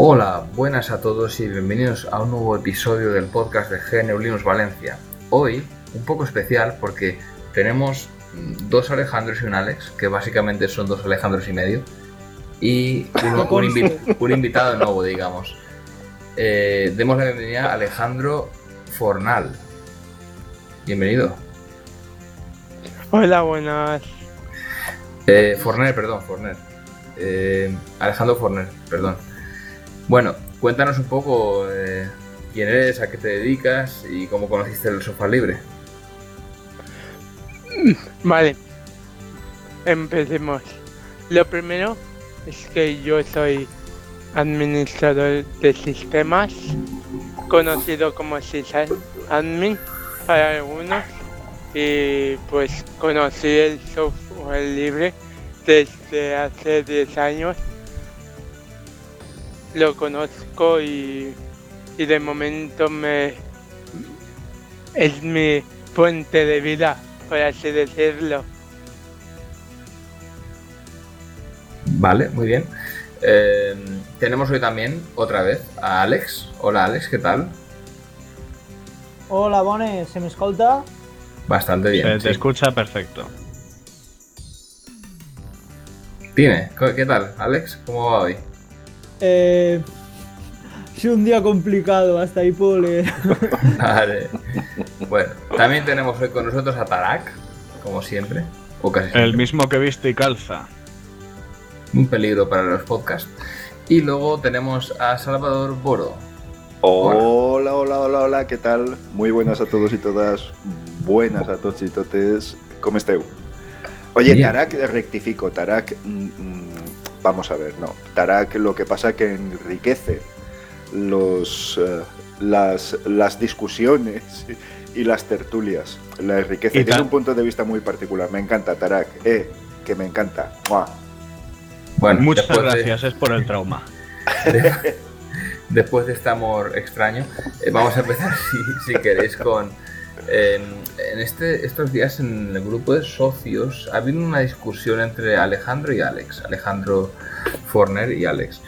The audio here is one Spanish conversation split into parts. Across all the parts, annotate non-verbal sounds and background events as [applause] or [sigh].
Hola, buenas a todos y bienvenidos a un nuevo episodio del podcast de GNU Linux Valencia. Hoy, un poco especial porque tenemos mm, dos Alejandros y un Alex, que básicamente son dos Alejandros y medio, y un, [laughs] un invi- un invitado nuevo, digamos. Eh, demos la bienvenida a Alejandro Fornal. Bienvenido. Hola, buenas. Eh, Forner, perdón, Forner. Eh, Alejandro Forner, perdón. Bueno, cuéntanos un poco eh, quién eres, a qué te dedicas y cómo conociste el software libre. Vale. Empecemos. Lo primero es que yo soy administrador de sistemas, conocido como sysadmin para algunos, y pues conocí el software libre desde hace 10 años. Lo conozco y, y de momento me es mi fuente de vida, por así decirlo. Vale, muy bien. Eh, tenemos hoy también, otra vez, a Alex. Hola Alex, ¿qué tal? Hola, Bones, ¿se me escolta? Bastante bien. Se te sí. escucha perfecto. Dime, ¿qué qué tal, Alex? ¿Cómo va hoy? Eh, es un día complicado, hasta ahí puedo leer. [laughs] Vale. Bueno, también tenemos hoy con nosotros a Tarak, como siempre, o casi siempre. El mismo que viste y calza. un peligro para los podcasts. Y luego tenemos a Salvador Boro. Hola, hola, hola, hola, ¿qué tal? Muy buenas a todos y todas. Buenas a todos y totes. ¿Cómo esteu? Oye, Bien. Tarak, rectifico, Tarak, mm, mm, vamos a ver, no. Tarak lo que pasa que enriquece los, eh, las, las discusiones y las tertulias. La enriquece. Y Tiene un punto de vista muy particular. Me encanta, Tarak. Eh, que me encanta. ¡Mua! Bueno, Muchas de- gracias, es por el trauma. [laughs] después de este amor extraño, eh, vamos a empezar, [laughs] si, si queréis, con... eh, en este, estos días en el grupo de socios ha habido una discusión entre Alejandro y Alex, Alejandro Forner y Alex.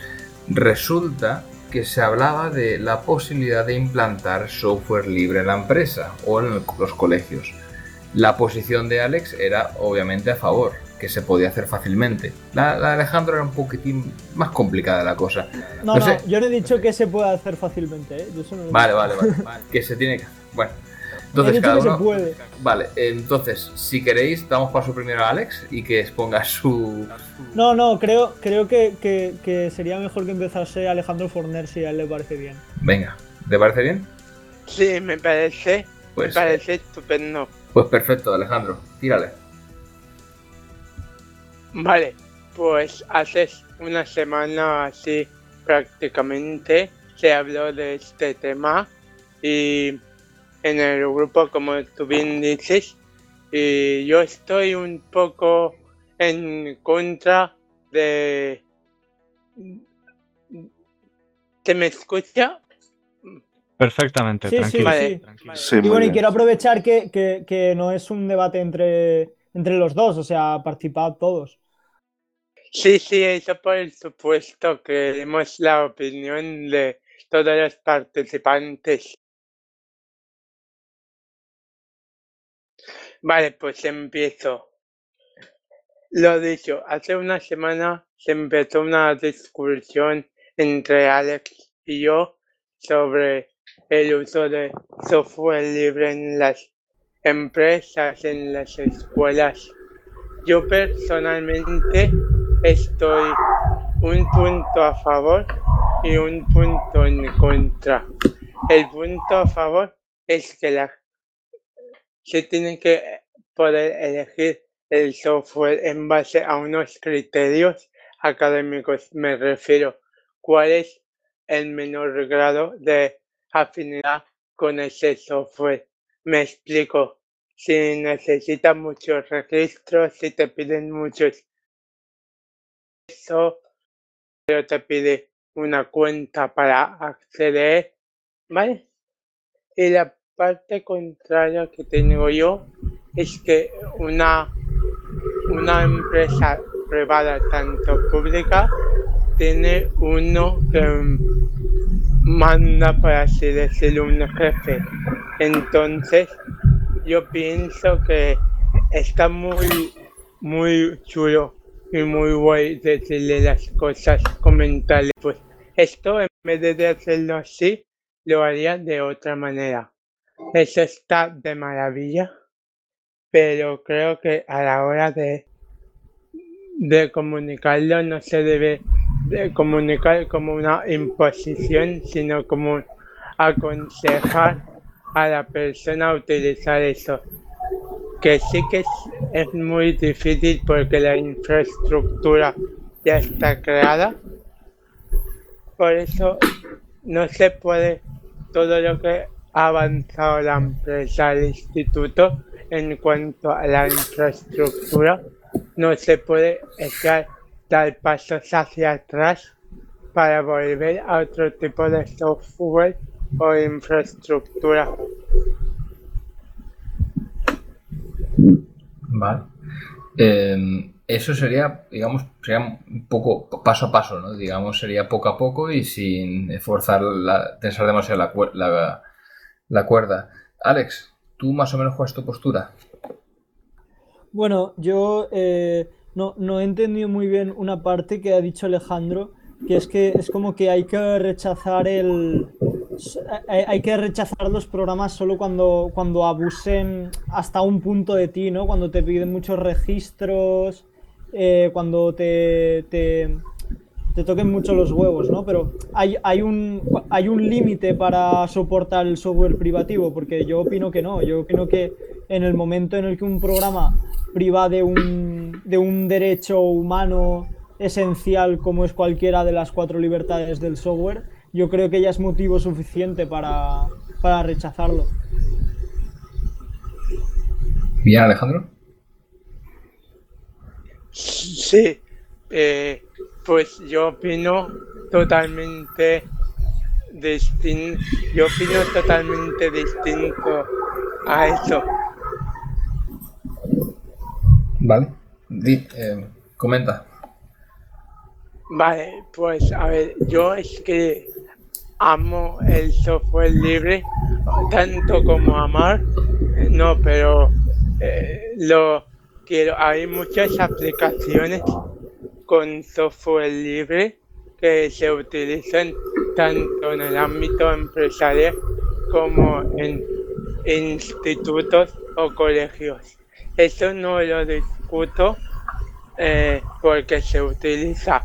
Resulta que se hablaba de la posibilidad de implantar software libre en la empresa o en los colegios. La posición de Alex era obviamente a favor, que se podía hacer fácilmente. La, la de Alejandro era un poquitín más complicada la cosa. No, No no, sé. yo no he dicho que se pueda hacer fácilmente, ¿eh? Yo eso no lo Vale, vale, vale, vale. Que se tiene que hacer. Bueno, entonces cada uno. se puede. Vale, entonces, si queréis, damos paso primero a Alex y que exponga su. No, no, creo, creo que, que- que sería mejor que empezase Alejandro Forner si a él le parece bien. Venga, ¿te parece bien? Sí, me parece, Pues, me parece estupendo. pues perfecto, Alejandro, tírale. Vale, pues hace una semana así prácticamente se habló de este tema y en el grupo, como tú bien dices, y yo estoy un poco en contra de... ¿Se me escucha? Perfectamente, Sí, sí, tranquilo. Vale. sí. tranquilo. Sí, Y bueno, y quiero aprovechar que, que- que no es un debate entre, entre los dos, o sea, participad todos. Sí, sí, eso por supuesto, queremos la opinión de todos los participantes. Vale, pues empiezo. Lo dicho, hace una semana se empezó una discusión entre Alex y yo sobre el uso de software libre en las empresas, en las escuelas. Yo personalmente estoy un punto a favor y un punto en contra. El punto a favor es que la, se tiene que poder elegir el software en base a unos criterios académicos me refiero. ¿Cuál es el menor grado de afinidad con ese software? Me explico. Si necesitas muchos registros, si te piden muchos, eso, pero te pide una cuenta para acceder, ¿vale? Y la parte contraria que tengo yo es que una, una empresa privada, tanto pública, tiene uno que manda, por así decirlo, un jefe. Entonces, yo pienso que está muy, muy chulo y muy guay decirle las cosas, comentarle. Pues esto, en vez de hacerlo así, lo haría de otra manera. Eso está de maravilla, pero creo que a la hora de, de comunicarlo no se debe de comunicar como una imposición, sino como aconsejar a la persona a utilizar eso. Que sí que es, muy difícil porque la infraestructura ya está creada. Por eso no se puede todo lo que avanzado la empresa, el instituto en cuanto a la infraestructura, no se puede echar dar pasos hacia atrás para volver a otro tipo de software o infraestructura. Vale. Em, eso sería, digamos, sería un poco paso a paso, ¿no? Digamos, sería poco a poco y sin forzar la, tensar demasiado la, cuerda. Alex, ¿tú más o menos juegas tu postura? Bueno, yo eh, no, no he entendido muy bien una parte que ha dicho Alejandro, que es que es como que hay que rechazar el, hay que rechazar los programas solo cuando, cuando abusen hasta un punto de ti, ¿no? Cuando te piden muchos registros, eh, cuando te, te, toquen mucho los huevos, ¿no? Pero hay, hay un, hay un límite para soportar el software privativo, porque yo opino que no. Yo opino que en el momento en el que un programa priva de un, de un derecho humano esencial como es cualquiera de las cuatro libertades del software, yo creo que ya es motivo suficiente para, rechazarlo. Bien, Alejandro. Sí, eh, pues yo opino totalmente distinto, yo opino totalmente distinto a eso. Vale, eh, comenta. Vale, pues a ver, yo es que amo el software libre, tanto como amar, no, pero eh, lo quiero. Hay muchas aplicaciones con software libre que se utilizan tanto en el ámbito empresarial como en institutos o colegios. Eso no lo discuto eh, porque se utiliza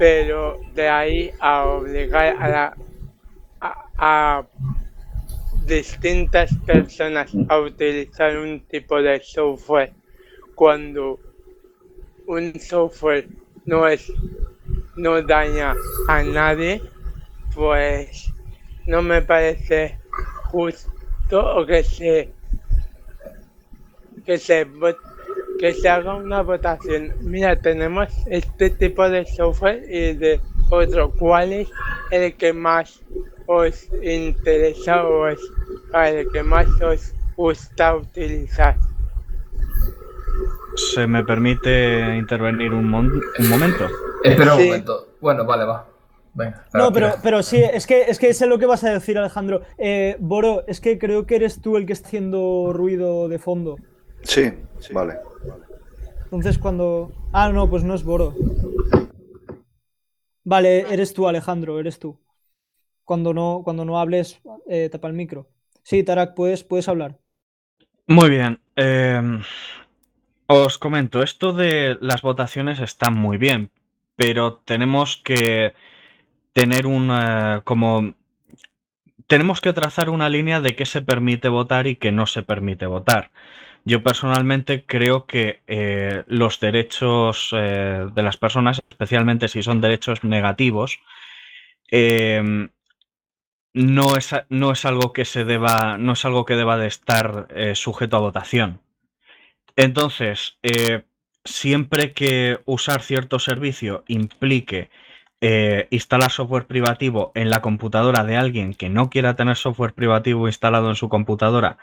pero de ahí a obligar a, la, a, distintas personas a utilizar un tipo de software cuando un software no es no daña a nadie pues no me parece justo o que se que se que se haga una votación. Mira, tenemos este tipo de software y de otro. ¿Cuál es el que más os interesa o es el que más os gusta utilizar? ¿Se me permite intervenir un, un momento? Espera un momento. Bueno, vale, va. Venga, no, pero, pero sí, es que, es que sé lo que vas a decir, Alejandro. Eh, Boro, es que creo que eres tú el que está haciendo ruido de fondo. Sí, vale. Entonces cuando... Ah, no, pues no es Boro. Vale, eres tú, Alejandro, eres tú. Cuando no, cuando no hables, eh, tapa el micro. Sí, Tarak, puedes, puedes hablar. Muy bien. Em, os comento, esto de las votaciones está muy bien, pero tenemos que tener una como tenemos que trazar una línea de qué se permite votar y qué no se permite votar. Yo personalmente creo que eh, los derechos eh, de las personas, especialmente si son derechos negativos, em, no, es, no es algo que se deba, no es algo que deba de estar eh, sujeto a votación. Entonces, siempre que usar cierto servicio implique instalar software privativo en la computadora de alguien que no quiera tener software privativo instalado en su computadora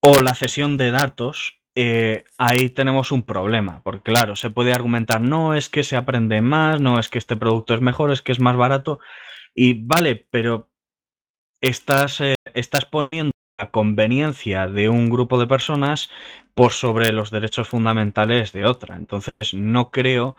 o la cesión de datos, eh, ahí tenemos un problema, porque claro, se puede argumentar, no es que se aprende más, no es que este producto es mejor, es que es más barato, y vale, pero estás, eh, estás poniendo conveniencia de un grupo de personas por sobre los derechos fundamentales de otra. Entonces, no creo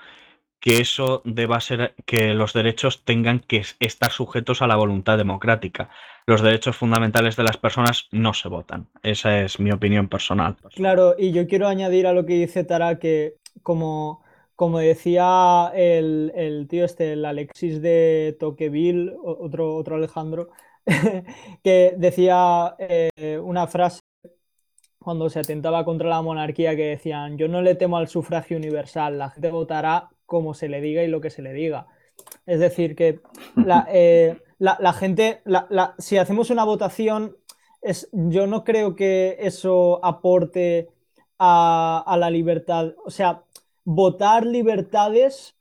que eso deba ser que los derechos tengan que estar sujetos a la voluntad democrática. Los derechos fundamentales de las personas no se votan. Esa es mi opinión personal. Claro, y yo quiero añadir a lo que dice Tara que como, como decía el, tío este, el Alexis de Toqueville, otro, otro Alejandro, [laughs] que decía eh, una frase cuando se atentaba contra la monarquía que decían, yo no le temo al sufragio universal, la gente votará como se le diga y lo que se le diga. Es decir, que la, eh, gente, si hacemos una votación, es, yo no creo que eso aporte a, la libertad. O sea, votar libertades,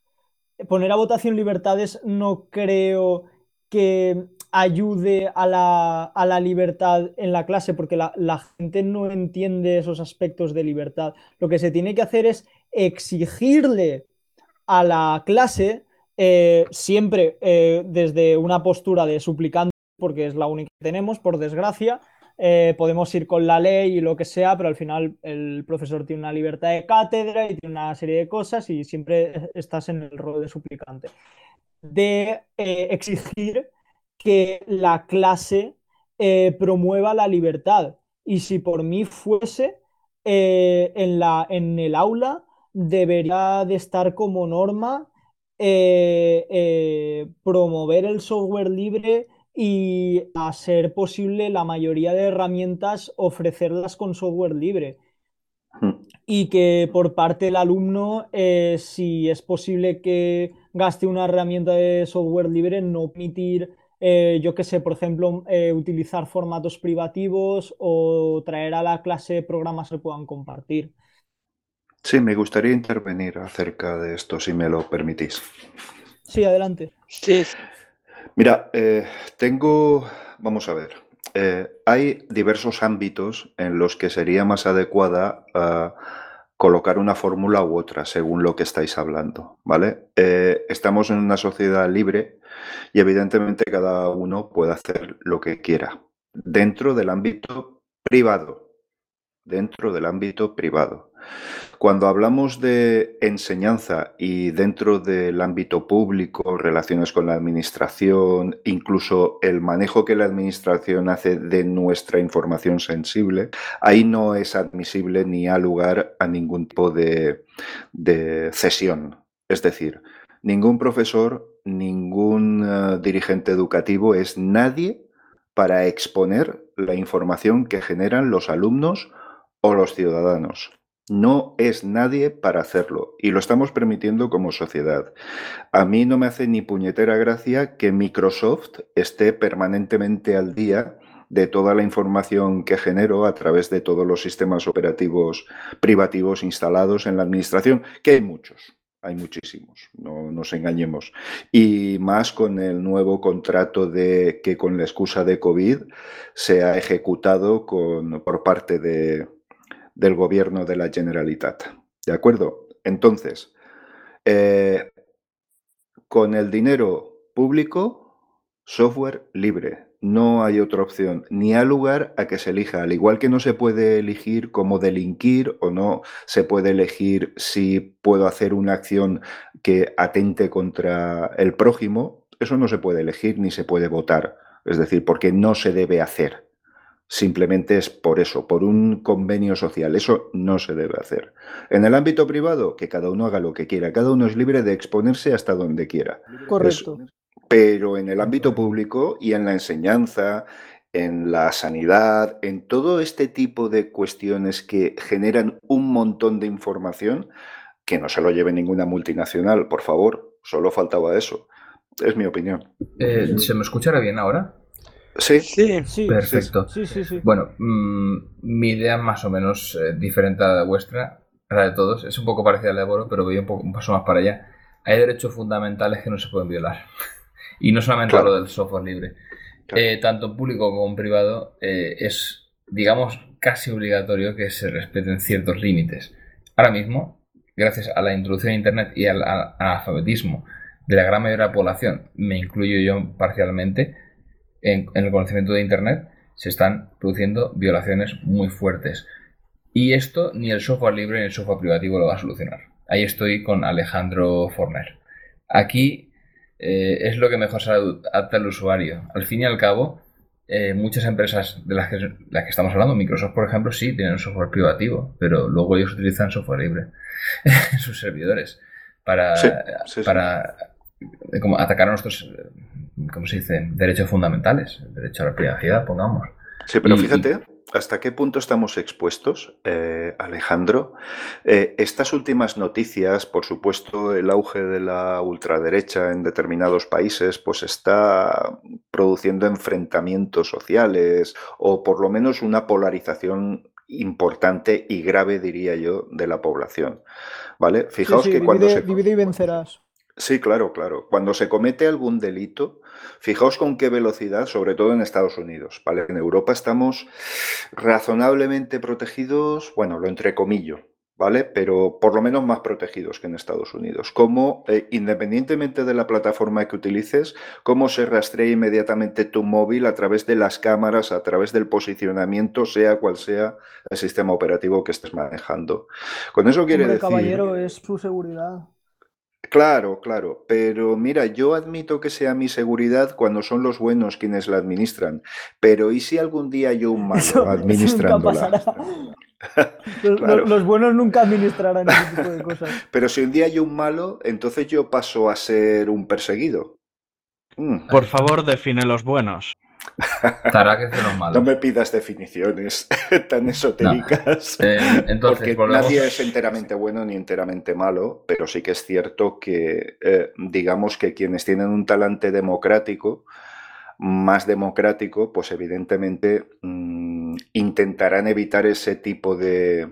poner a votación libertades, no creo que ayude a la, a la, libertad en la clase, porque la, la, gente no entiende esos aspectos de libertad. Lo que se tiene que hacer es exigirle a la clase eh, siempre eh, desde una postura de suplicante, porque es la única que tenemos, por desgracia. Eh, podemos ir con la ley y lo que sea, pero al final el profesor tiene una libertad de cátedra y tiene una serie de cosas y siempre estás en el rol de suplicante. De exigir que la clase promueva la libertad. Y si por mí fuese, en, la, en el aula debería de estar como norma eh, eh, promover el software libre y a ser posible la mayoría de herramientas ofrecerlas con software libre. Hmm. Y que por parte del alumno, eh, si es posible que gaste una herramienta de software libre, no permitir, yo que sé, por ejemplo, utilizar formatos privativos o traer a la clase programas que puedan compartir. Sí, me gustaría intervenir acerca de esto, si me lo permitís. Sí, adelante. Sí. Mira, eh, tengo, vamos a ver, eh, hay diversos ámbitos en los que sería más adecuada ah, colocar una fórmula u otra, según lo que estáis hablando, ¿vale? Eh, estamos en una sociedad libre y evidentemente cada uno puede hacer lo que quiera dentro del ámbito privado, dentro del ámbito privado. Cuando hablamos de enseñanza y dentro del ámbito público, relaciones con la administración, incluso el manejo que la administración hace de nuestra información sensible, ahí no es admisible ni ha lugar a ningún tipo de, cesión. Es decir, ningún profesor, ningún eh, dirigente educativo es nadie para exponer la información que generan los alumnos o los ciudadanos. No es nadie para hacerlo y lo estamos permitiendo como sociedad. A mí no me hace ni puñetera gracia que Microsoft esté permanentemente al día de toda la información que genero a través de todos los sistemas operativos privativos instalados en la administración, que hay muchos, hay muchísimos, no nos engañemos. Y más con el nuevo contrato de que con la excusa de COVID se ha ejecutado con, por parte de, del gobierno de la Generalitat. ¿De acuerdo? Entonces, eh, con el dinero público, software libre. No hay otra opción, ni hay lugar a que se elija. Al igual que no se puede elegir cómo delinquir o no se puede elegir si puedo hacer una acción que atente contra el prójimo, eso no se puede elegir ni se puede votar. Es decir, porque no se debe hacer. Simplemente es por eso, por un convenio social. Eso no se debe hacer. En el ámbito privado, que cada uno haga lo que quiera. Cada uno es libre de exponerse hasta donde quiera. Correcto. pero en el ámbito público y en la enseñanza en la sanidad, en todo este tipo de cuestiones que generan un montón de información, que no se lo lleve ninguna multinacional, por favor, solo faltaba eso. Es mi opinión. Eh, ¿Se me escuchará bien ahora? Sí, Sí, Sí, Perfecto. sí, sí, sí. Bueno, mm, mi idea más o menos eh, diferente a la vuestra, a la de todos, es un poco parecida a la de Boro, pero voy un, poco, un paso más para allá. Hay derechos fundamentales que no se pueden violar. [laughs] y no solamente Claro. hablo del software libre. Claro. Eh, tanto en público como en privado eh, es, digamos, casi obligatorio que se respeten ciertos límites. Ahora mismo, gracias a la introducción de Internet y al, al analfabetismo de la gran mayoría de la población, me incluyo yo parcialmente, en, en el conocimiento de Internet, se están produciendo violaciones muy fuertes. Y esto ni el software libre ni el software privativo lo va a solucionar. Ahí estoy con Alejandro Forner. Aquí eh, es lo que mejor se adapta al usuario. Al fin y al cabo, eh, muchas empresas de las que, las que estamos hablando, Microsoft por ejemplo, sí tienen un software privativo, pero luego ellos utilizan software libre [laughs] en sus servidores para, Sí, sí, sí. para como atacar a nuestros, ¿cómo se dice?, derechos fundamentales, el derecho a la privacidad, pongamos. Sí, pero Y- fíjate hasta qué punto estamos expuestos, eh, Alejandro. Eh, estas últimas noticias, por supuesto, el auge de la ultraderecha en determinados países, pues está produciendo enfrentamientos sociales o por lo menos una polarización importante y grave, diría yo, de la población. ¿Vale? Sí, Fijaos sí, que cuando divide, se... divide y vencerás. Sí, claro, claro. Cuando se comete algún delito, fijaos con qué velocidad, sobre todo en Estados Unidos, ¿vale? En Europa estamos razonablemente protegidos, bueno, lo entrecomillo, ¿vale? Pero por lo menos más protegidos que en Estados Unidos. Como, eh, independientemente de la plataforma que utilices, cómo se rastrea inmediatamente tu móvil a través de las cámaras, a través del posicionamiento, sea cual sea el sistema operativo que estés manejando. Con eso quiere Hombre, decir... caballero, es su seguridad. Claro, claro, pero mira, yo admito que sea mi seguridad cuando son los buenos quienes la administran, pero ¿y si algún día yo un [laughs] malo [laughs] administrándola? [laughs] Los, Claro. los- los buenos nunca administrarán ese tipo de cosas. Pero si un día yo un malo, entonces yo paso a ser un perseguido. Mm, Por favor, define los buenos. Tarak es de los malos. No me pidas definiciones [laughs] tan esotéricas. Eh, entonces, Porque volvemos- nadie es enteramente bueno ni enteramente malo, pero sí que es cierto que, eh, digamos que quienes tienen un talante democrático, más democrático, pues evidentemente mm, intentarán evitar ese tipo de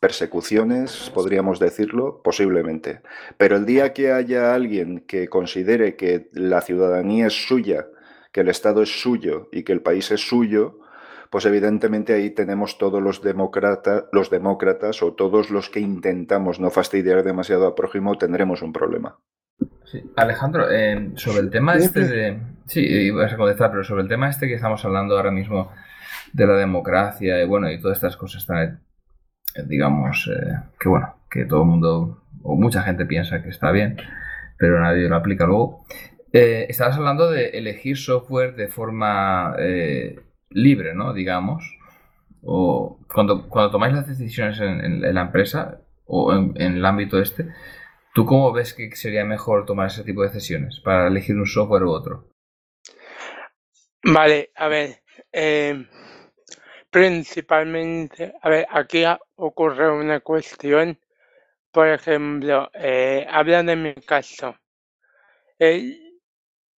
persecuciones, podríamos decirlo, posiblemente. Pero el día que haya alguien que considere que la ciudadanía es suya, que el Estado es suyo y que el país es suyo, pues evidentemente ahí tenemos todos los, demócrata- los demócratas o todos los que intentamos no fastidiar demasiado al prójimo, tendremos un problema. Sí. Alejandro, eh, sobre el tema este de... Sí, ibas a contestar, pero sobre el tema este que estamos hablando ahora mismo de la democracia y bueno, y todas estas cosas tan, eh, digamos, eh, que bueno, que todo el mundo o mucha gente piensa que está bien, pero nadie lo aplica luego. Eh, estabas hablando de elegir software de forma eh, libre, ¿no? Digamos. O cuando, cuando tomáis las decisiones en, la empresa o en, el ámbito este, ¿tú cómo ves que sería mejor tomar ese tipo de decisiones para elegir un software u otro? Vale, a ver, eh, principalmente, a ver, aquí ocurre una cuestión, por ejemplo, eh, habla de mi caso, eh,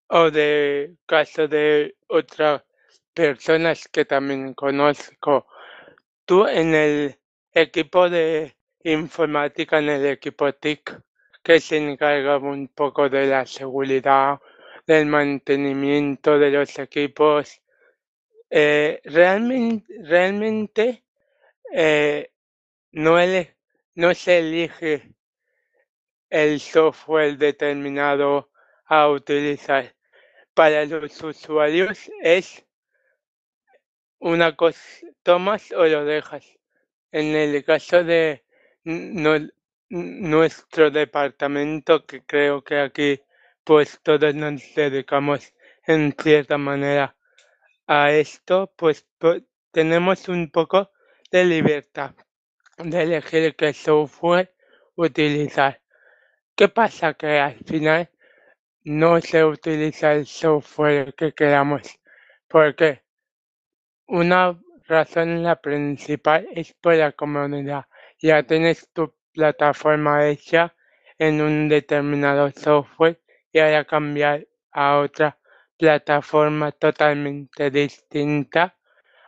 o de caso de otras personas que también conozco. Tú en el equipo de informática, en el equipo TIC, que se encarga un poco de la seguridad, del mantenimiento de los equipos, eh, realmente, realmente eh, no, no se elige el software determinado a utilizar. Para los usuarios es una cosa, tomas o lo dejas. En el caso de nu- nuestro departamento, que creo que aquí pues todos nos dedicamos en cierta manera a esto, pues tenemos un poco de libertad de elegir qué software utilizar. ¿Qué pasa? Que al final no se utiliza el software que queramos. ¿Por qué? una razón, la principal, es por la comodidad. Ya tienes tu plataforma hecha en un determinado software y ahora cambiar a otra plataforma totalmente distinta,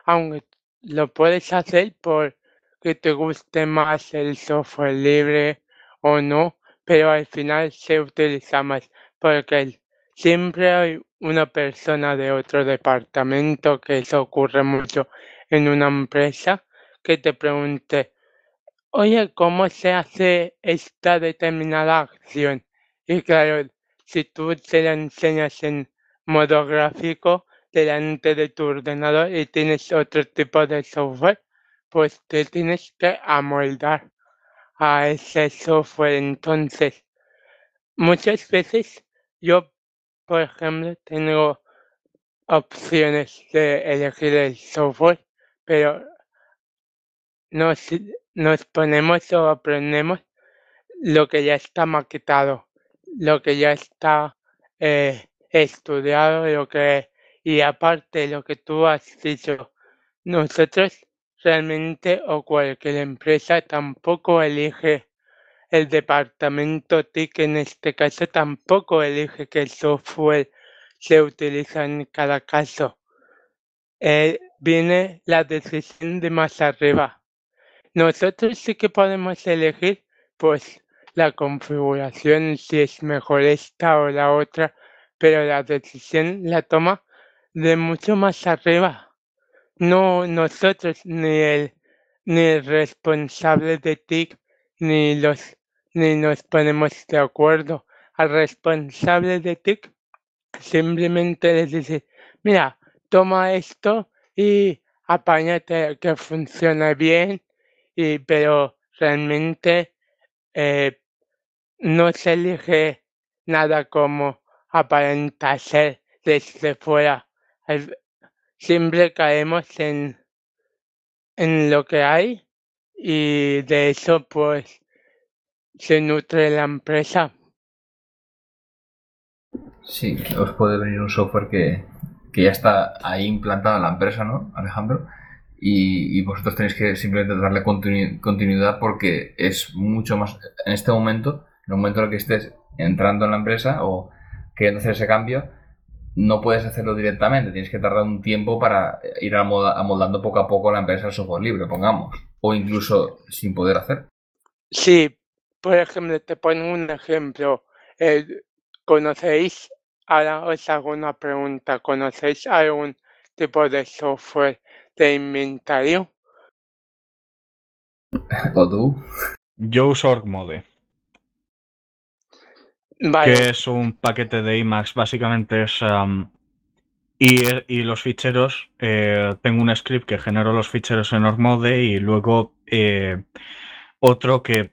aunque lo puedes hacer porque te guste más el software libre o no, pero al final se utiliza más porque siempre hay una persona de otro departamento, que eso ocurre mucho en una empresa, que te pregunte, oye, ¿cómo se hace esta determinada acción? Y claro, si tú te la enseñas en modo gráfico delante de tu ordenador y tienes otro tipo de software, pues te tienes que amoldar a ese software. Entonces, muchas veces yo, por ejemplo, tengo opciones de elegir el software, pero nos, nos ponemos o aprendemos lo que ya está maquetado, lo que ya está eh, estudiado, lo que y aparte lo que tú has dicho, nosotros realmente o cualquier empresa tampoco elige el departamento TIC en este caso tampoco elige qué software se utiliza en cada caso. Eh, viene la decisión de más arriba. Nosotros sí que podemos elegir pues la configuración si es mejor esta o la otra, pero la decisión la toma de mucho más arriba. No nosotros, ni el, ni el responsable de TIC, ni, los, ni nos ponemos de acuerdo. Al responsable de TIC simplemente les dice, mira, toma esto y apáñate que funcione bien, y, pero realmente eh, no se elige nada como aparenta ser desde fuera siempre caemos en, en lo que hay y de eso pues se nutre la empresa. Sí, os puede venir un software que, que ya está ahí implantado en la empresa, ¿no, Alejandro? Y, y vosotros tenéis que simplemente darle continuidad porque es mucho más, en este momento, en el momento en el que estés entrando en la empresa o queriendo hacer ese cambio, no puedes hacerlo directamente, tienes que tardar un tiempo para ir amoldando poco a poco la empresa al software libre, pongamos, o incluso sin poder hacer. Sí, por ejemplo, te pongo un ejemplo. ¿Conocéis? Ahora os hago una pregunta. ¿Conocéis algún tipo de software de inventario? [laughs] ¿O tú? Yo uso OrgMode. Que es un paquete de Emacs, básicamente es... y, los ficheros, eh, tengo un script que genero los ficheros en Ormode y luego eh, otro que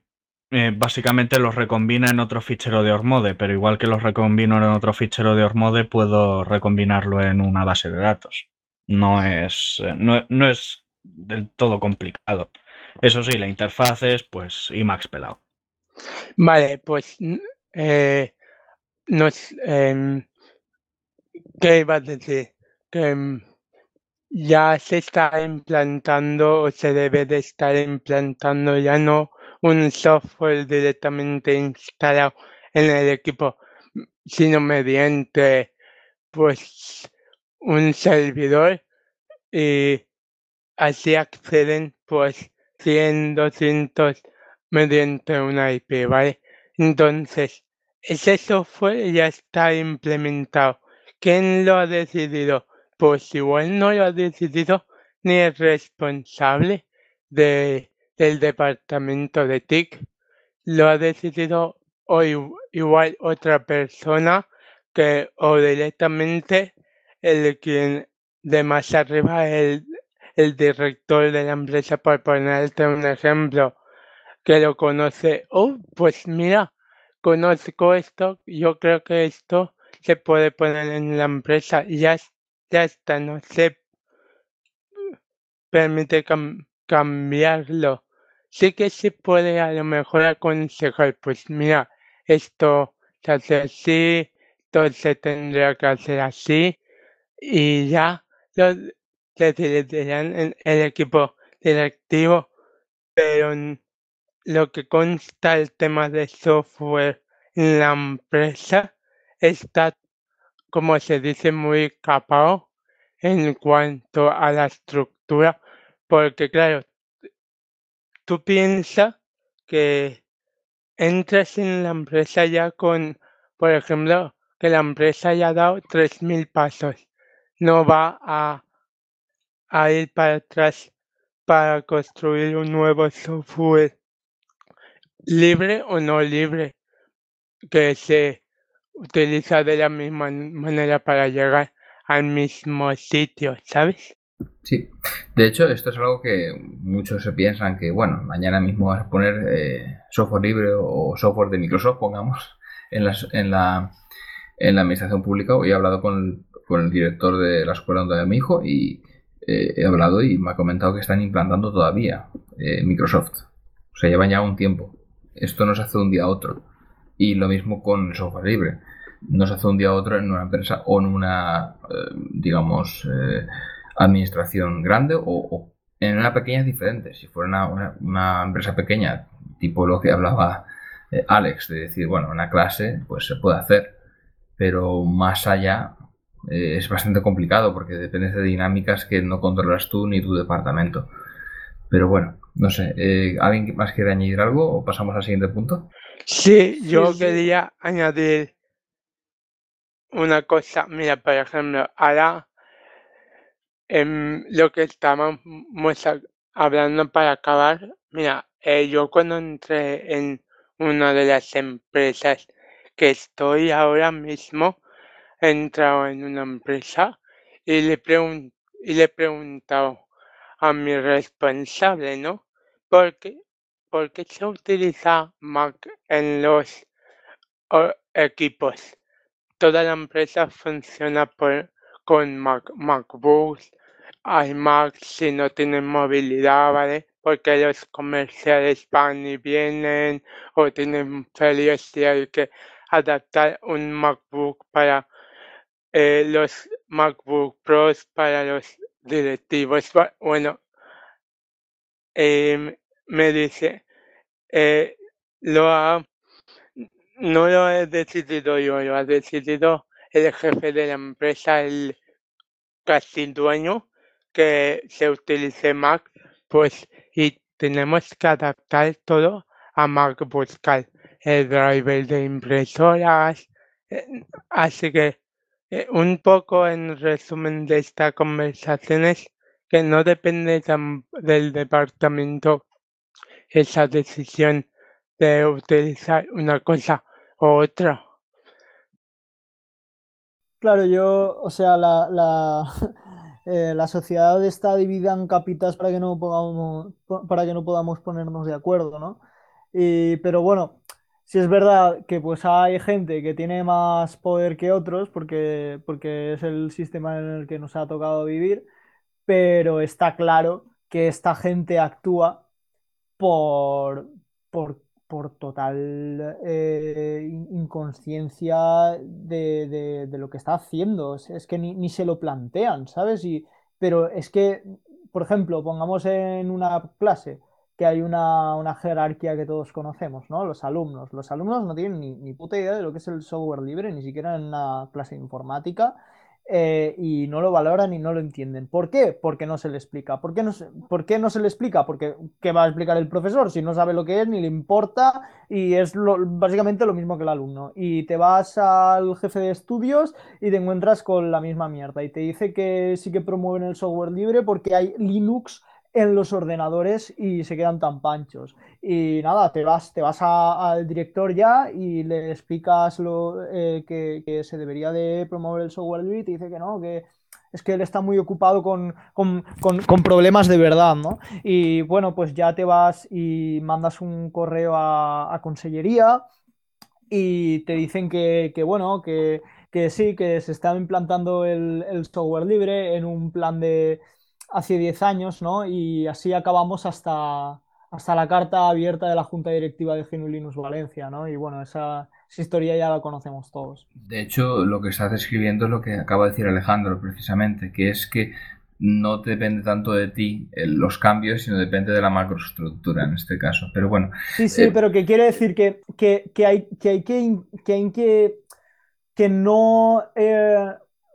eh, básicamente los recombina en otro fichero de Ormode, pero igual que los recombino en otro fichero de Ormode, puedo recombinarlo en una base de datos. No es, no, no es del todo complicado. Eso sí, la interfaz es pues Emacs pelado. Vale, pues eh, nos, eh, ¿qué iba a decir? Que em, ya se está implantando o se debe de estar implantando ya no un software directamente instalado en el equipo, sino mediante pues un servidor y así acceden pues 100, 200 mediante una IP, ¿vale? Entonces, ese software ya está implementado. ¿Quién lo ha decidido? Pues igual no lo ha decidido ni el responsable de, del departamento de TIC. Lo ha decidido o igual otra persona que o directamente el quien de más arriba el, el director de la empresa por ponerte un ejemplo que lo conoce, oh, pues mira, conozco esto, yo creo que esto se puede poner en la empresa ya, ya está, no se permite cambiarlo. Sí que se puede a lo mejor aconsejar, pues mira, esto se hace así, esto se tendría que hacer así y ya se dividirán en el equipo directivo, pero lo que consta el tema de software en la empresa está, como se dice, muy capado en cuanto a la estructura, porque claro, tú piensas que entras en la empresa ya con, por ejemplo, que la empresa ya ha dado 3.000 pasos. No va a, a ir para atrás para construir un nuevo software libre o no libre que se utiliza de la misma manera para llegar al mismo sitio, ¿sabes? Sí, de hecho esto es algo que muchos se piensan que, bueno, mañana mismo vas a poner eh, software libre o software de Microsoft, pongamos, [laughs] en, las, en, la, en la administración pública. Hoy he hablado con, con el director de la escuela donde mi hijo y eh, he hablado y me ha comentado que están implantando todavía eh, Microsoft. O sea, llevan ya un tiempo. Esto no se hace un día a otro. Y lo mismo con software libre. No se hace un día a otro en una empresa o en una, digamos, administración grande o, en una pequeña es diferente. Si fuera una, empresa pequeña, tipo lo que hablaba eh, Alex, de decir, bueno, una clase, pues se puede hacer, pero más allá eh, es bastante complicado porque depende de dinámicas que no controlas tú ni tu departamento. Pero bueno, no sé, eh, ¿alguien más quiere añadir algo o pasamos al siguiente punto? Sí, yo quería añadir una cosa. Mira, por ejemplo, ahora Em, lo que estábamos hablando para acabar, mira, eh, yo cuando entré en una de las empresas que estoy ahora mismo, he entrado en una empresa y le, y le he preguntado a mi responsable, ¿no? ¿Por qué, ¿Por qué se utiliza Mac en los equipos? Toda la empresa funciona por, con Mac, MacBooks, iMac si no tienen movilidad, ¿vale? Porque los comerciales van y vienen o tienen ferias y hay que adaptar un MacBook para eh, los MacBook Pros para los directivos. Bueno, em, me dice, eh, lo ha, no lo he decidido yo, lo ha decidido el jefe de la empresa, el casi dueño, que se utilice Mac, pues y tenemos que adaptar todo a Mac, buscar el driver de impresoras. Eh, así que eh, un poco en resumen de esta conversación es que no depende del departamento esa decisión de utilizar una cosa u otra. Claro, yo, o sea, la, la, eh, la sociedad está dividida en capitas para que no podamos, para que no podamos ponernos de acuerdo, ¿no? pero bueno, si es verdad que pues hay gente que tiene más poder que otros, porque, porque es el sistema en el que nos ha tocado vivir, pero está claro que esta gente actúa por, por por total eh, inconsciencia de, lo que está haciendo. Es, que ni, se lo plantean, ¿sabes? Y, pero es que, por ejemplo, pongamos en una clase que hay una, jerarquía que todos conocemos, ¿no? Los alumnos. Los alumnos no tienen ni, ni puta idea de lo que es el software libre, ni siquiera en una clase de informática. Eh, y no lo valoran y no lo entienden. ¿Por qué? Porque no se le explica. ¿Por qué no se, ¿por qué no se le explica? Porque ¿qué va a explicar el profesor si no sabe lo que es ni le importa y es básicamente lo mismo que el alumno? Y te vas al jefe de estudios y te encuentras con la misma mierda y te dice que sí que promueven el software libre porque hay Linux en los ordenadores y se quedan tan panchos. Y nada, te vas, te vas al director ya y le explicas lo, eh, que, se debería de promover el software libre y te dice que no, que es que él está muy ocupado con, problemas de verdad, ¿no? Y bueno, pues ya te vas y mandas un correo a, consellería y te dicen que, bueno, que, sí, que se está implantando el software libre en un plan de hace 10 años, ¿no? Y así acabamos hasta, hasta la carta abierta de la Junta Directiva de GNU Linux Valencia, ¿no? Y bueno, esa, historia ya la conocemos todos. De hecho, lo que estás describiendo es lo que acaba de decir Alejandro precisamente, que es que no depende tanto de ti los cambios, sino depende de la macroestructura en este caso. Pero bueno. Sí, sí, pero que quiere decir que, hay, que, hay que, que, que, no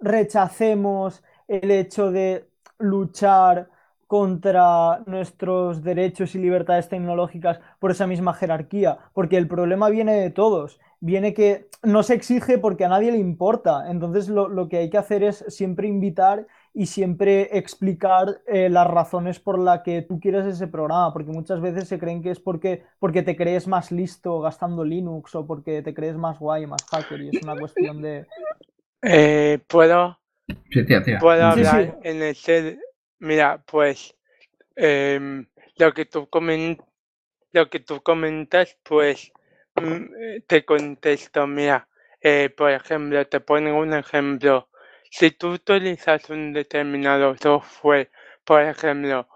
rechacemos el hecho de luchar contra nuestros derechos y libertades tecnológicas por esa misma jerarquía, porque el problema viene de todos, viene que no se exige porque a nadie le importa, entonces lo, que hay que hacer es siempre invitar y siempre explicar eh, las razones por las que tú quieres ese programa, porque muchas veces se creen que es porque, porque te crees más listo gastando Linux o porque te crees más guay, más hacker, y es una cuestión de... Eh, ¿Puedo? Sí, tía, tía. ¿Puedo hablar en el Mira, pues em, lo que tú lo que tú comentas, pues mm, eh, te contesto, mira, eh, por ejemplo, te pongo un ejemplo. Si tú utilizas un determinado software, por ejemplo,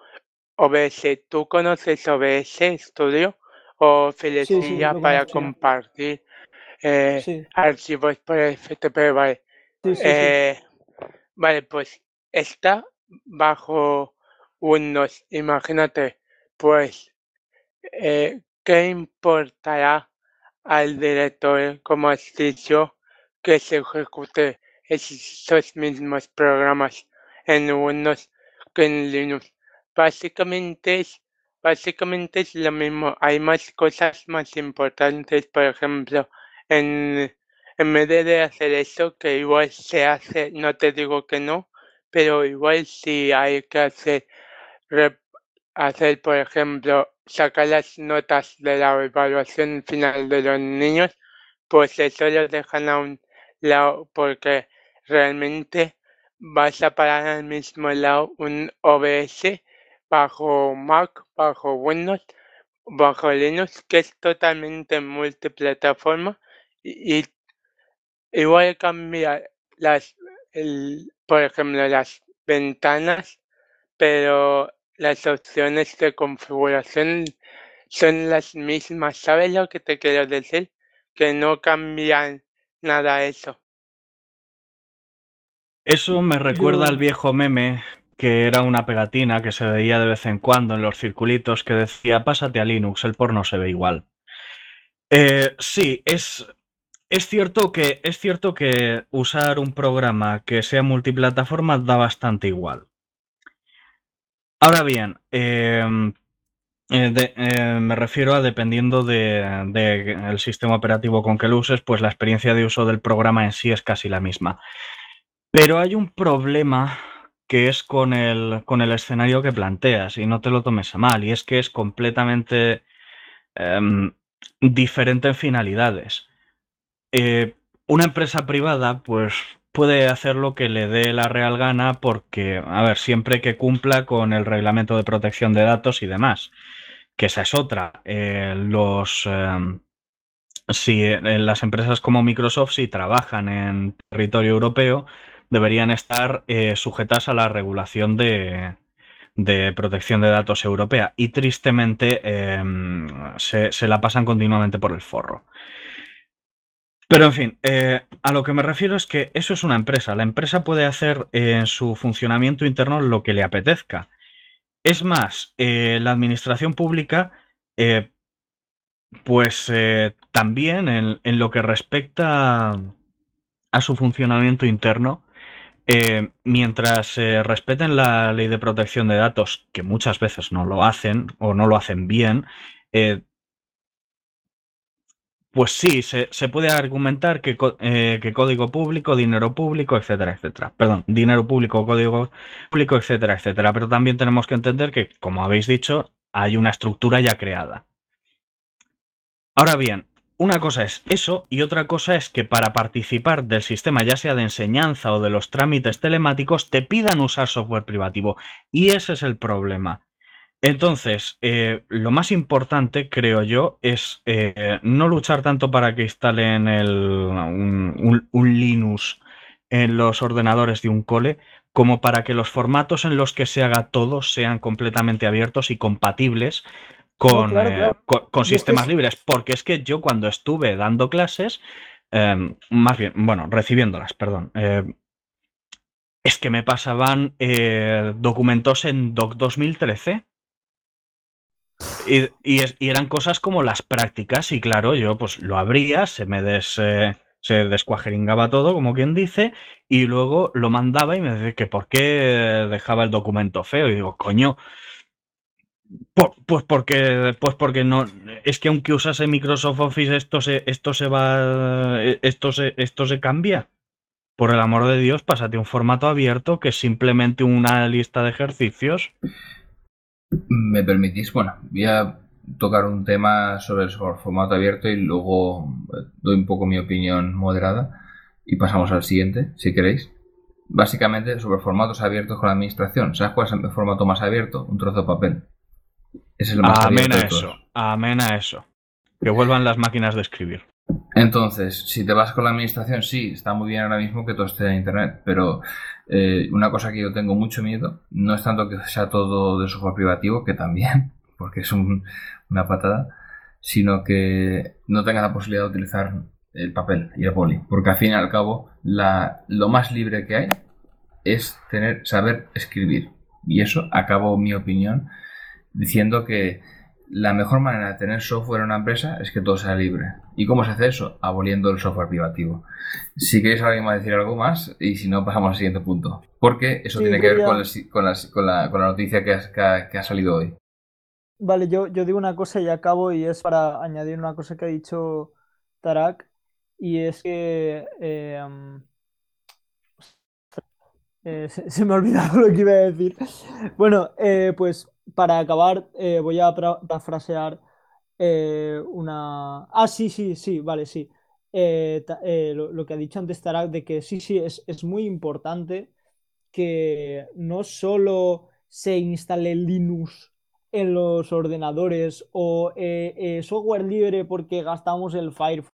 OBS, ¿tú conoces OBS Studio o Filecilla para compartir eh, archivos por FTP? Vale. Vale, pues esta bajo unos, imagínate, pues, eh, ¿qué importará al director, como has dicho, que se ejecute esos mismos programas en Windows que en Linux? Básicamente es, básicamente es lo mismo. Hay más cosas más importantes, por ejemplo, en, en vez de hacer eso, que igual se hace, no te digo que no, pero igual si hay que hacer, hacer, por ejemplo, sacar las notas de la evaluación final de los niños, pues eso lo dejan a un lado porque realmente vas a parar al mismo lado un OBS bajo Mac, bajo Windows, bajo Linux, que es totalmente multiplataforma y igual cambia las por ejemplo, las ventanas, pero las opciones de configuración son las mismas. ¿Sabes lo que te quiero decir? Que no cambian nada eso. Eso me recuerda al viejo meme que era una pegatina que se veía de vez en cuando en los circulitos que decía pásate a Linux, el porno se ve igual. Eh, sí, es, es cierto que, es cierto que usar un programa que sea multiplataforma da bastante igual. Ahora bien, em, eh, eh, me refiero a dependiendo del de, sistema operativo con que lo uses, pues la experiencia de uso del programa en sí es casi la misma. Pero hay un problema que es con el, con el escenario que planteas, y no te lo tomes a mal, y es que es completamente em, diferente en finalidades. Eh, una empresa privada, pues puede hacer lo que le dé la real gana porque, a ver, siempre que cumpla con el reglamento de protección de datos y demás, que esa es otra. Eh, los, em, si eh, las empresas como Microsoft, si trabajan en territorio europeo, deberían estar sujetas a la regulación de, protección de datos europea y tristemente em, se, la pasan continuamente por el forro. Pero en fin, eh, a lo que me refiero es que eso es una empresa. La empresa puede hacer en su funcionamiento interno lo que le apetezca. Es más, eh, la administración pública, eh, pues también en, lo que respecta a su funcionamiento interno, mientras respeten la ley de protección de datos, que muchas veces no lo hacen o no lo hacen bien, pues sí, se, puede argumentar eh, que, código público, dinero público, etcétera, etcétera. Perdón, dinero público, código público, etcétera, etcétera. Pero también tenemos que entender que, como habéis dicho, hay una estructura ya creada. Ahora bien, una cosa es eso y otra cosa es que para participar del sistema, ya sea de enseñanza o de los trámites telemáticos, te pidan usar software privativo. Y ese es el problema. Entonces, eh, lo más importante, creo yo, es eh, no luchar tanto para que instalen un, Linux en los ordenadores de un cole, como para que los formatos en los que se haga todo sean completamente abiertos y compatibles con, eh, sistemas libres. Porque es que yo cuando estuve dando clases, em, más bien, bueno, recibiéndolas, perdón, es que me pasaban eh, documentos en Doc 2013. Y, y, eran cosas como las prácticas, y claro, yo pues lo abría, se me des, eh, se descuajeringaba todo, como quien dice, y luego lo mandaba y me decía que por qué dejaba el documento feo. Y digo, coño, pues porque, pues porque no, es que aunque usase Microsoft Office esto se, esto se va, esto se, esto se cambia. Por el amor de Dios, pásate un formato abierto que es simplemente una lista de ejercicios. ¿Me permitís? Bueno, voy a tocar un tema sobre el formato abierto y luego doy un poco mi opinión moderada y pasamos al siguiente, si queréis. Básicamente sobre formatos abiertos con la administración. ¿Sabes cuál es el formato más abierto? Un trozo de papel. Es el más Amén a eso. Amén a eso. Que vuelvan las máquinas de escribir. Entonces, si te vas con la administración, sí, está muy bien ahora mismo que todo esté en Internet, pero eh, una cosa que yo tengo mucho miedo no es tanto que sea todo de software privativo, que también, [laughs] porque es una patada, sino que no tengas la posibilidad de utilizar el papel y el poli, porque al fin y al cabo la, lo más libre que hay es tener saber escribir. Y eso acabo mi opinión diciendo que la mejor manera de tener software en una empresa es que todo sea libre. ¿Y cómo se hace eso? Aboliendo el software privativo. Si queréis alguien más decir algo más, y si no, pasamos al siguiente punto. Porque eso tiene que ver con, la, noticia que ha, salido hoy. Vale, yo, yo digo una cosa y acabo, y es para añadir una cosa que ha dicho Tarak, y es que... Eh, [laughs] eh, se, me ha olvidado lo que iba a decir. Bueno, eh, pues para acabar, eh, voy a parafrasear eh, una. Ah, sí, sí, sí, vale, sí. Eh, lo, que ha dicho antes Tarak, de que sí, sí, es, es muy importante que no solo se instale Linux en los ordenadores o software libre porque gastamos el Firefox.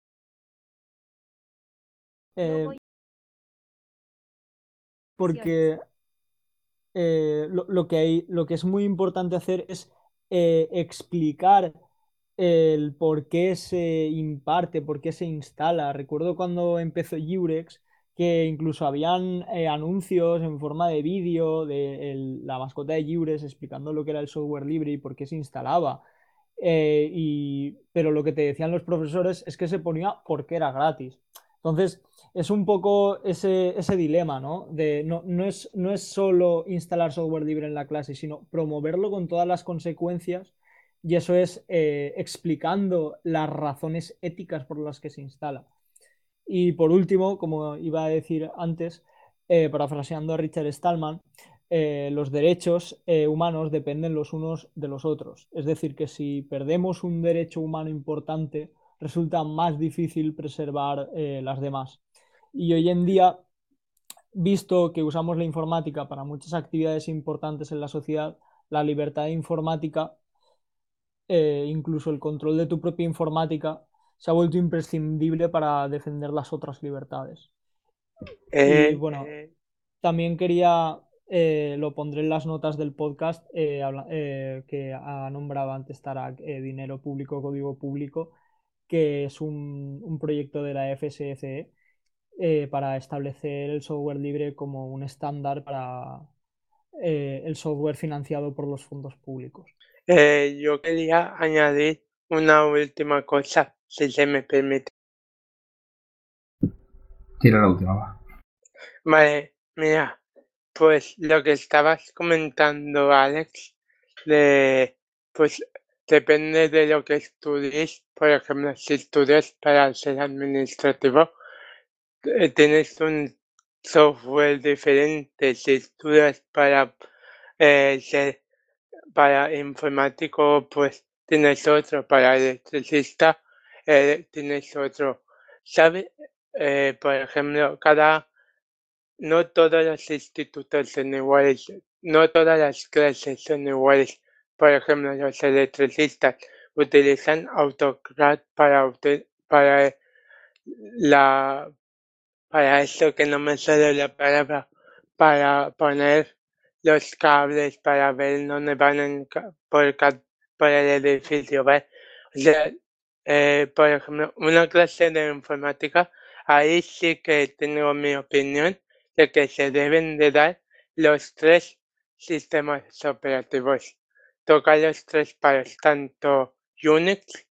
porque eh, lo, que hay, lo que es muy importante hacer es eh, explicar el por qué se imparte, por qué se instala. Recuerdo cuando empezó Jurex que incluso habían eh, anuncios en forma de vídeo de la mascota de Jurex explicando lo que era el software libre y por qué se instalaba. pero lo que te decían los profesores es que se ponía porque era gratis. Entonces, es un poco ese, dilema, ¿no? De no, es, no es solo instalar software libre en la clase, sino promoverlo con todas las consecuencias y eso es eh, explicando las razones éticas por las que se instala. Y por último, como iba a decir antes, eh, parafraseando a Richard Stallman, eh, los derechos humanos dependen los unos de los otros. Es decir, que si perdemos un derecho humano importante, resulta más difícil preservar las demás. Y hoy en día, visto que usamos la informática para muchas actividades importantes en la sociedad, la libertad informática, eh, incluso el control de tu propia informática, se ha vuelto imprescindible para defender las otras libertades. y eh, bueno, eh. también quería, lo pondré en las notas del podcast que ha nombrado antes Tarak, Dinero Público, Código Público, que es un, un proyecto de la FSCE eh, para establecer el software libre como un estándar para eh, el software financiado por los fondos públicos. Eh, yo quería añadir una última cosa, si se me permite. Tira la última. Vale, mira, pues lo que estabas comentando, Alex, de, pues depende de lo que estudies. Por ejemplo, si estudias para ser administrativo, eh, tienes un software diferente. Si estudias para eh, ser para informático pues tienes otro. Para electricista eh, tienes otro. Sabe por ejemplo cada no todos los institutos son iguales no todas las clases son iguales por ejemplo los electricistas utilizan AutoCAD para para la para esto que no me sale la palabra, para poner los cables para ver dónde van por, por, el edificio, ¿vale? O sea, eh, por ejemplo, una clase de informática, ahí sí que tengo mi opinión, de que se deben de dar los tres sistemas operativos. Toca los tres palos, tanto Unix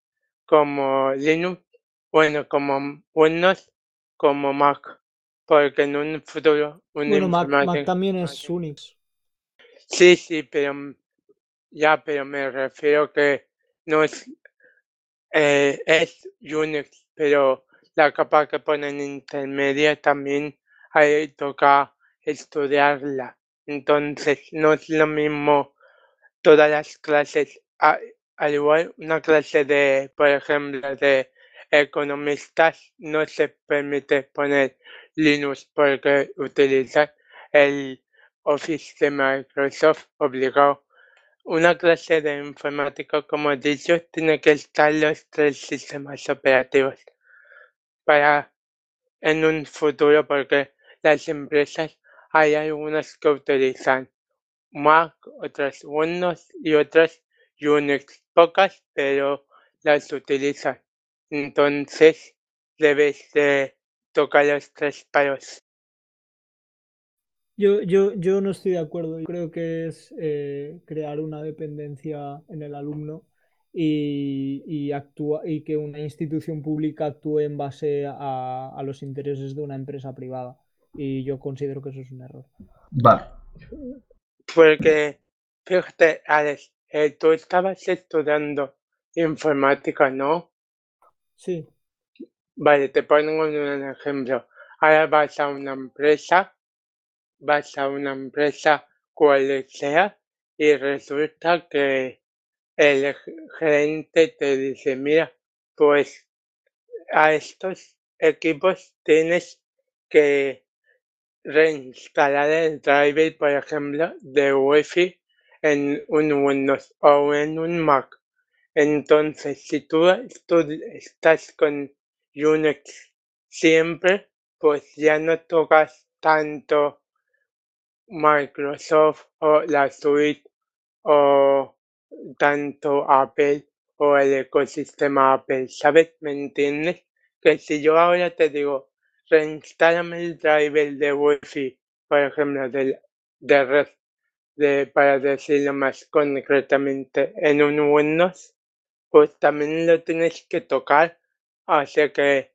como Linux, bueno, como Windows, como Mac, porque en un futuro... Un bueno, Mac, Mac también es Unix. Sí, sí, pero ya, pero me refiero que no es, eh, es Unix, pero la capa que ponen intermedia también ahí toca estudiarla. Entonces no es lo mismo todas las clases, al igual una clase de, por ejemplo, de economistas no se permite poner Linux porque utiliza el Office de Microsoft obligado. Una clase de informática, como he dicho, tiene que estar los tres sistemas operativos para en un futuro porque las empresas hay algunas que utilizan Mac, otras Windows y otras Unix, pocas, pero las utilizan. Entonces debes de tocar los tres palos. Yo, yo, yo no estoy de acuerdo. Yo creo que es eh, crear una dependencia en el alumno y, y, actúa, y que una institución pública actúe en base a, a los intereses de una empresa privada. Y yo considero que eso es un error. Vale. Porque, fíjate, Alex, eh, tú estabas estudiando informática, ¿no? Sí. Vale, te pongo un ejemplo. Ahora vas a una empresa, vas a una empresa cual sea, y resulta que el gerente te dice, mira, pues a estos equipos tienes que reinstalar el driver, por ejemplo, de Wi-Fi en un Windows o en un Mac. Entonces, si tú, estás con Unix siempre, pues ya no tocas tanto Microsoft o la suite o tanto Apple o el ecosistema Apple, ¿sabes? ¿Me entiendes? Que si yo ahora te digo, reinstálame el driver de Wi-Fi, por ejemplo, de, de red, de, para decirlo más concretamente, en un Windows, pues también lo tienes que tocar. Sea que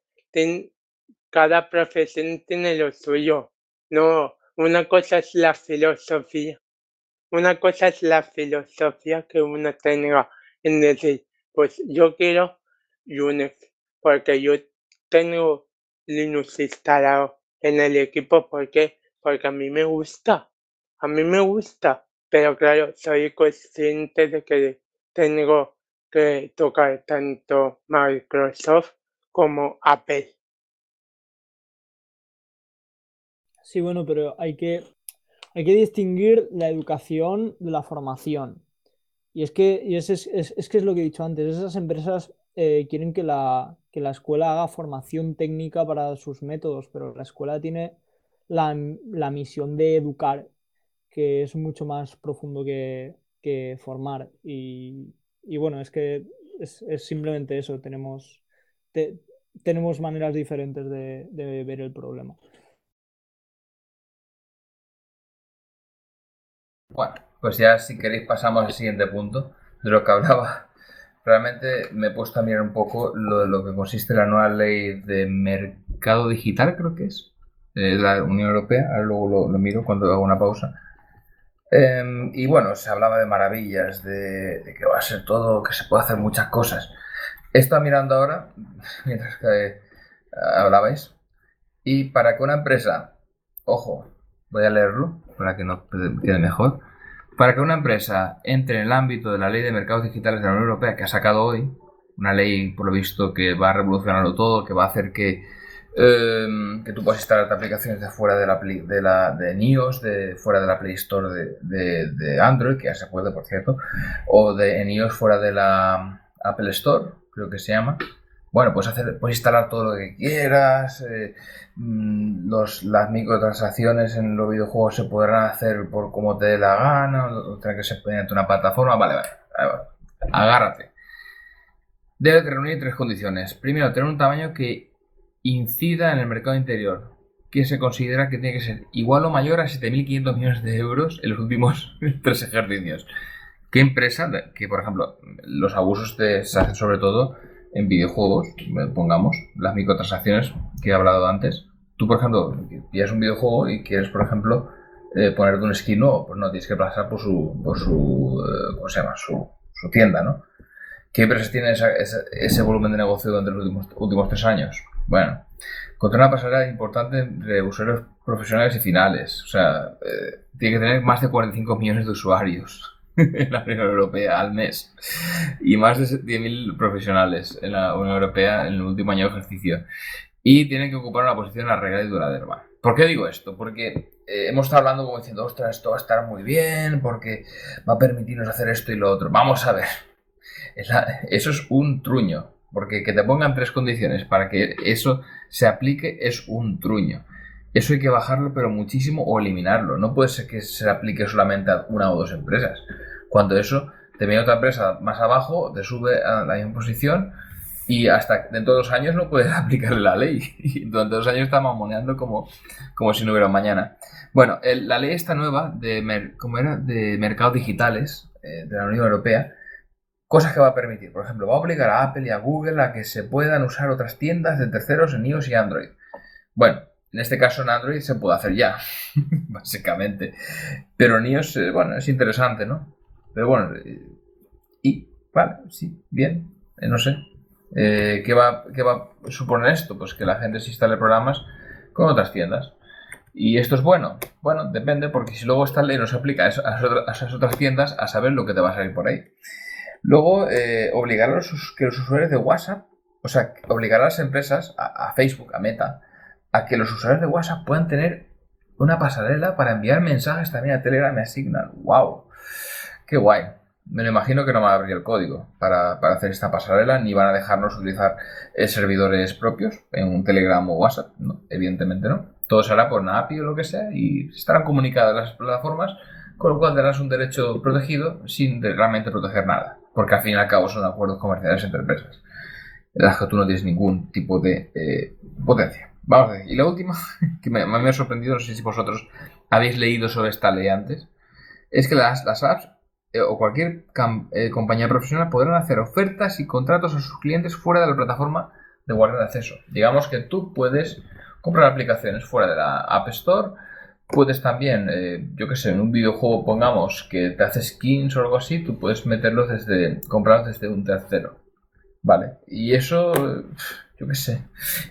cada profesión tiene lo suyo. No, una cosa es la filosofía. Una cosa es la filosofía que uno tenga en decir, pues yo quiero Unix, porque yo tengo Linux instalado en el equipo, porque Porque a mí me gusta. A mí me gusta. Pero claro, soy consciente de que tengo que tocar tanto Microsoft como Apple. Sí, bueno, pero hay que, hay que distinguir la educación de la formación. Y es que, y es, es, es, que es lo que he dicho antes, esas empresas eh, quieren que la, que la escuela haga formación técnica para sus métodos, pero la escuela tiene la, la misión de educar, que es mucho más profundo que, que formar. Y, y bueno, es que es, simplemente eso, tenemos, tenemos maneras diferentes de, ver el problema. Bueno, pues ya si queréis pasamos al siguiente punto de lo que hablaba. Realmente me he puesto a mirar un poco lo de lo que consiste la nueva ley de mercado digital, creo que es, de la Unión Europea. Ahora luego lo miro cuando hago una pausa. Em, y bueno, se hablaba de maravillas, de, que va a ser todo, que se puede hacer muchas cosas. He estado mirando ahora, [laughs] mientras que eh, hablabais, y para que una empresa, ojo, voy a leerlo para que nos quede mejor, para que una empresa entre en el ámbito de la ley de mercados digitales de la Unión Europea que ha sacado hoy, una ley por lo visto que va a revolucionarlo todo, que va a hacer que Em, que tú puedes instalar aplicaciones de fuera de la, de la de iOS, de fuera de la Play Store de, de, Android, que ya se puede, por cierto, o de en iOS fuera de la Apple Store, creo que se llama. Bueno, puedes, hacer, puedes instalar todo lo que quieras, eh, mm, los, las microtransacciones en los videojuegos se podrán hacer por como te dé la gana, o tener que ser mediante una plataforma, vale, vale, vale, agárrate. Debe reunir tres condiciones. Primero, tener un tamaño que incida en el mercado interior, que se considera que tiene que ser igual o mayor a 7.500 millones de euros en los últimos [laughs] tres ejercicios. ¿Qué empresa, que por ejemplo, los abusos se hacen sobre todo en videojuegos, pongamos, las microtransacciones que he hablado antes? Tú, por ejemplo, pillas un videojuego y quieres, por ejemplo, eh, ponerte un skin nuevo, pues no, tienes que pasar por su, por su eh, ¿cómo se llama? Su, su tienda, ¿no? ¿Qué empresas tienen ese, volumen de negocio durante los últimos, últimos tres años? Bueno, contra una pasarela importante entre usuarios profesionales y finales. O sea, eh, tiene que tener más de 45 millones de usuarios en [laughs] la Unión Europea al mes y más de 10.000 profesionales en la Unión Europea en el último año de ejercicio. Y tienen que ocupar una posición arreglada y duradera. ¿Por qué digo esto? Porque eh, hemos estado hablando como diciendo, ostras, esto va a estar muy bien, porque va a permitirnos hacer esto y lo otro. Vamos a ver. Eso es un truño. Porque que te pongan tres condiciones para que eso se aplique es un truño. Eso hay que bajarlo, pero muchísimo, o eliminarlo. No puede ser que se aplique solamente a una o dos empresas. Cuando eso te viene otra empresa más abajo, te sube a la misma posición y hasta dentro de dos años no puedes [laughs] aplicarle la ley. Y durante dos años está mamoneando como, como si no hubiera mañana. Bueno, la ley esta nueva de, ¿cómo de mercados digitales eh, de la Unión Europea, cosas que va a permitir. Por ejemplo, va a obligar a Apple y a Google a que se puedan usar otras tiendas de terceros en iOS y Android. Bueno, en este caso en Android se puede hacer ya, [laughs] básicamente. Pero en iOS, eh, bueno, es interesante, ¿no? Pero bueno, eh, y, vale, sí, bien, no sé. ¿qué, va, ¿Qué va a suponer esto? Pues que la gente se instale programas con otras tiendas. ¿Y esto es bueno? Bueno, depende, porque si luego esta ley no se aplica a esas otras tiendas, a saber lo que te va a salir por ahí. Luego, eh, obligar a los, que los usuarios de WhatsApp, o sea, obligar a las empresas, a, Facebook, a Meta, a que los usuarios de WhatsApp puedan tener una pasarela para enviar mensajes también a Telegram y a Signal. ¡Wow! ¡Qué guay! Me lo imagino que no va a abrir el código para, hacer esta pasarela, ni van a dejarnos utilizar eh, servidores propios en un Telegram o WhatsApp. No, evidentemente no. Todo se hará por una API o lo que sea y estarán comunicadas las plataformas, con lo cual tendrás un derecho protegido sin realmente proteger nada. Porque al fin y al cabo son acuerdos comerciales entre empresas. En las que tú no tienes ningún tipo de eh, potencia. Vamos a ver. Y la última, [laughs] que me, ha sorprendido, no sé si vosotros habéis leído sobre esta ley antes, es que las, las apps eh, o cualquier eh, compañía profesional podrán hacer ofertas y contratos a sus clientes fuera de la plataforma de guardia de acceso. Digamos que tú puedes comprar aplicaciones fuera de la App Store. Puedes también, eh, yo que sé, en un videojuego pongamos que te hace skins o algo así, tú puedes meterlos desde, comprarlos desde un tercero. Vale, y eso, yo qué sé,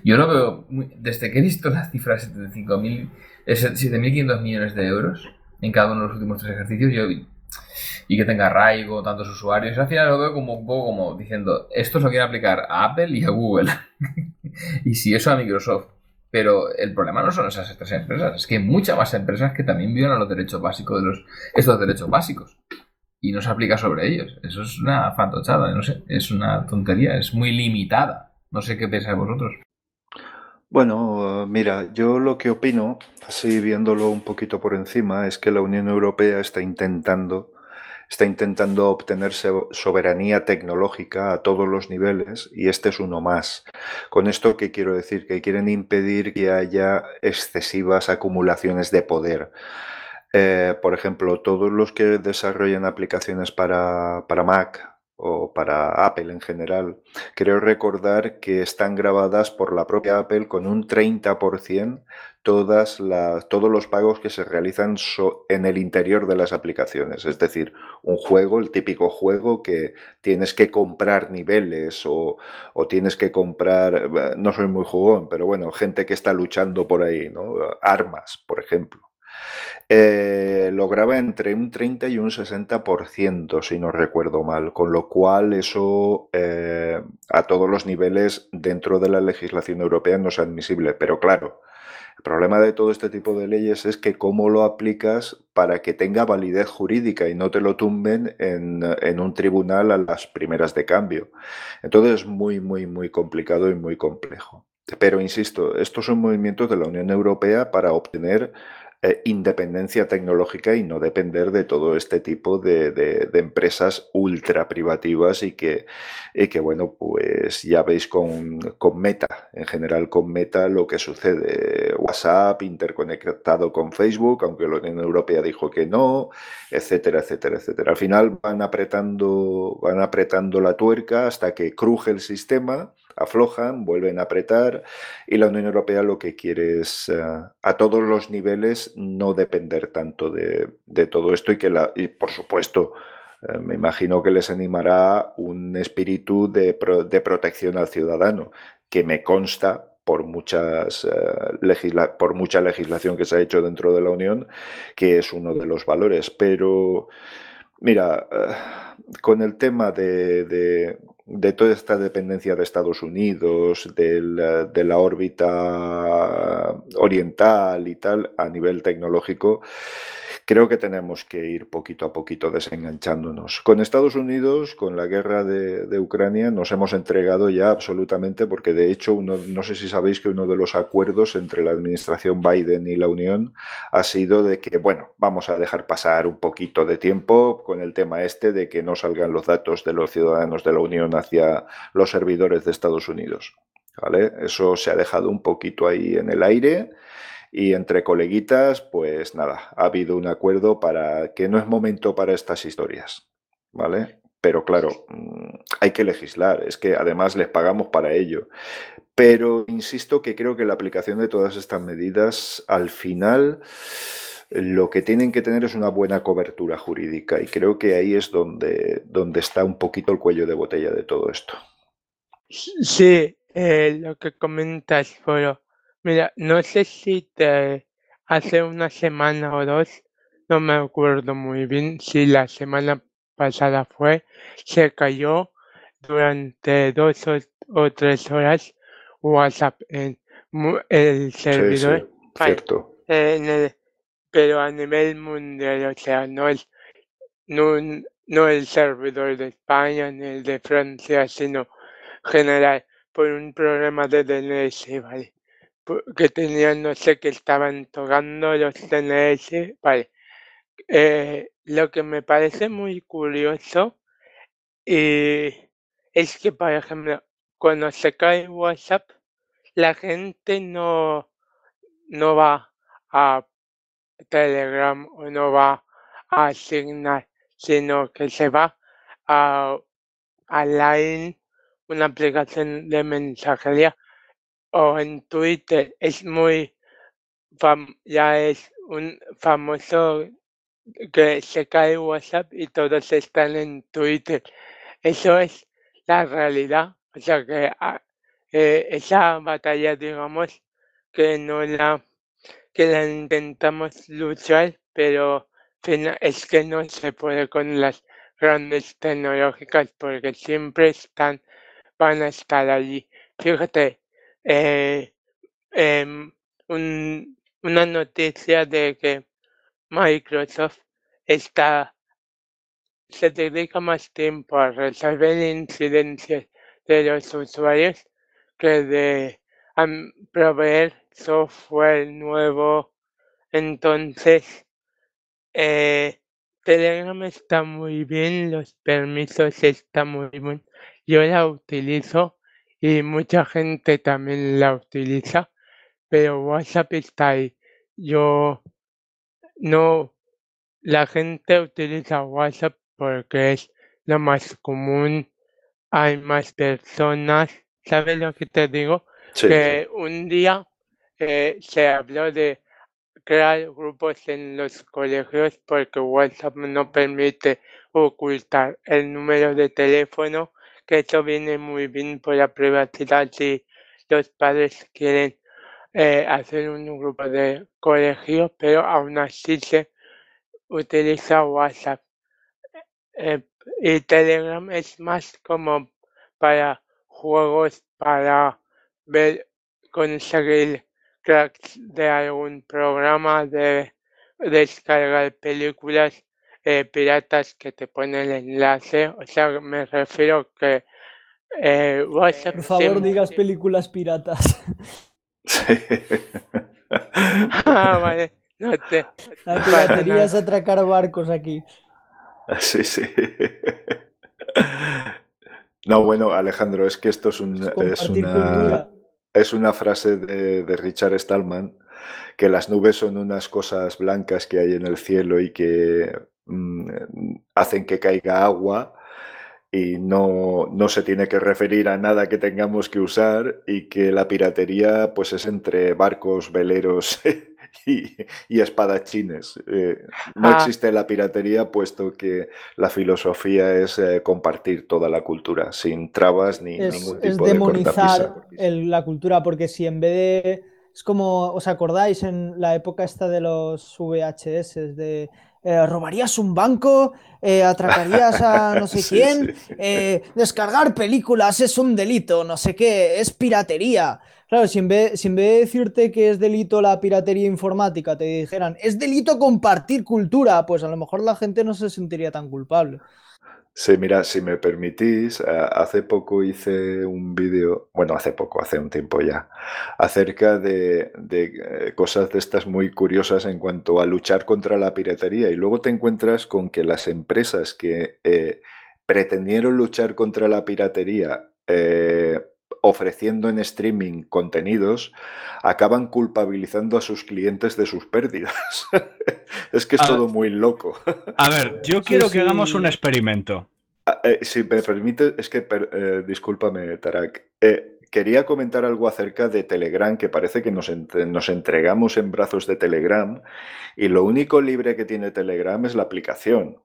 yo lo veo, desde que he visto las cifras de 7.500 millones de euros en cada uno de los últimos tres ejercicios, yo y que tenga arraigo, tantos usuarios. Al final lo veo como un poco como diciendo, esto se lo quiere aplicar a Apple y a Google. [laughs] y si eso a Microsoft. Pero el problema no son esas tres empresas, es que hay muchas más empresas que también violan los derechos básicos de los, estos derechos básicos. Y no se aplica sobre ellos. Eso es una fantochada, no sé, es una tontería, es muy limitada. No sé qué pensáis vosotros. Bueno, mira, yo lo que opino, así viéndolo un poquito por encima, es que la Unión Europea está intentando está intentando obtener soberanía tecnológica a todos los niveles y este es uno más. Con esto, ¿qué quiero decir? Que quieren impedir que haya excesivas acumulaciones de poder. Eh, por ejemplo, todos los que desarrollan aplicaciones para, para Mac o para Apple en general, creo recordar que están grabadas por la propia Apple con un 30% todas las, todos los pagos que se realizan en el interior de las aplicaciones. Es decir, un juego, el típico juego que tienes que comprar niveles o, o tienes que comprar, eh, no soy muy jugón, pero bueno, gente que está luchando por ahí, ¿no? Armas, por ejemplo. Eh, lograba entre un 30 y un 60%, si no recuerdo mal, con lo cual eso eh, a todos los niveles dentro de la legislación europea no es admisible. Pero claro, el problema de todo este tipo de leyes es que cómo lo aplicas para que tenga validez jurídica y no te lo tumben en, en un tribunal a las primeras de cambio. Entonces es muy, muy, muy complicado y muy complejo. Pero insisto, estos son movimientos de la Unión Europea para obtener eh, independencia tecnológica y no depender de todo este tipo de, empresas ultra privativas y que, que, bueno, pues ya veis con, con, Meta, en general con Meta lo que sucede, WhatsApp interconectado con Facebook, aunque la Unión Europea dijo que no, etcétera, etcétera, etcétera. Al final van apretando, van apretando la tuerca hasta que cruje el sistema aflojan, vuelven a apretar y la Unión Europea lo que quiere es eh, a todos los niveles no depender tanto de, todo esto y que la, y por supuesto eh, me imagino que les animará un espíritu de, protección al ciudadano que me consta por muchas eh, por mucha legislación que se ha hecho dentro de la Unión que es uno de los valores. Pero mira con el tema de, de toda esta dependencia de Estados Unidos, de la órbita oriental y tal, a nivel tecnológico, creo que tenemos que ir poquito a poquito desenganchándonos. Con Estados Unidos, con la guerra de, Ucrania, nos hemos entregado ya absolutamente, porque de hecho, uno, no sé si sabéis que uno de los acuerdos entre la administración Biden y la Unión ha sido de que, bueno, vamos a dejar pasar un poquito de tiempo con el tema este de que no salgan los datos de los ciudadanos de la Unión hacia los servidores de Estados Unidos. ¿Vale? Eso se ha dejado un poquito ahí en el aire y entre coleguitas, pues nada, ha habido un acuerdo para que no es momento para estas historias, ¿vale? Pero claro, mm, hay que legislar, es que además les pagamos para ello. Pero insisto que creo que la aplicación de todas estas medidas, al final, lo que tienen que tener es una buena cobertura jurídica y creo que ahí es donde, donde está un poquito el cuello de botella de todo esto. Sí, eh, lo que comentas, Foro. Mira, no sé si te hace una semana o dos, no me acuerdo muy bien si la semana pasada fue, se cayó durante dos o, tres horas WhatsApp en el servidor. cierto. Pero a nivel mundial, o sea, no el, no, no el servidor de España ni el de Francia, sino general, por un problema de DNS, ¿vale? que tenían, no sé, que estaban tocando los DNS. Vale. Eh, lo que me parece muy curioso eh, es que, por ejemplo, cuando se cae WhatsApp, la gente no, no va a Telegram no va a Signal, sino que se va a, a Line, una aplicación de mensajería o en Twitter es muy ya es un famoso que se cae WhatsApp y todos están en Twitter. Eso es la realidad. O sea que ah, eh, esa batalla, digamos, que no la que la intentamos luchar, pero es que no se puede con las grandes tecnológicas porque siempre están, van a estar allí. Fíjate, eh, em, una noticia de que Microsoft está se dedica más tiempo a resolver incidencias de los usuarios que de proveer software nuevo. Entonces, eh, Telegram está muy bien, los permisos están muy bien. Yo la utilizo y mucha gente también la utiliza, pero WhatsApp está ahí. Yo no, la gente utiliza WhatsApp porque es lo más común, hay más personas, ¿sabes lo que te digo? Que un día eh, se habló de crear grupos en los colegios porque WhatsApp no permite ocultar el número de teléfono que esto viene muy bien por la privacidad si los padres quieren eh, hacer un grupo de colegio, pero aún así se utiliza WhatsApp. Eh, y Telegram es más como para juegos, para ver, conseguir cracks de algún programa, de descargar películas eh, piratas que te ponen el enlace. O sea, me refiero que eh, Por favor, digas películas piratas. [laughs] ah, vale. No te... La piratería es atracar barcos aquí. Sí, sí. [laughs] No, bueno, Alejandro, es que esto es, un, es, una, cultura. Es una frase de, de Richard Stallman, que las nubes son unas cosas blancas que hay en el cielo y que mm, hacen que caiga agua y no, no se tiene que referir a nada que tengamos que usar y que la piratería pues es entre barcos, veleros [laughs] y, y espadachines. Eh, no Ah. existe la piratería puesto que la filosofía es eh, compartir toda la cultura sin trabas ni Es, ningún es tipo de demonizar el- la cultura, porque si en vez de. Es como, ¿os acordáis en la época esta de los VHS? De eh, robarías un banco, eh, atracarías a no [laughs] sé Sí, quién, sí. eh, descargar películas es un delito, no sé qué, es piratería. Claro, si en vez, si de decirte que es delito la piratería informática, te dijeran, es delito compartir cultura, pues a lo mejor la gente no se sentiría tan culpable. Sí, mira, si me permitís, eh, hace poco hice un vídeo, bueno, hace poco, hace un tiempo ya, acerca de, eh, cosas de estas muy curiosas en cuanto a luchar contra la piratería y luego te encuentras con que las empresas que eh, pretendieron luchar contra la piratería ofreciendo en streaming contenidos, acaban culpabilizando a sus clientes de sus pérdidas. [laughs] es que es todo muy loco. A ver, yo quiero que sí. hagamos un experimento. Ah, eh, si me permite, es que, per- eh, discúlpame, Tarak. Eh, quería comentar algo acerca de Telegram, que parece que nos, entre- nos entregamos en brazos de Telegram y lo único libre que tiene Telegram es la aplicación,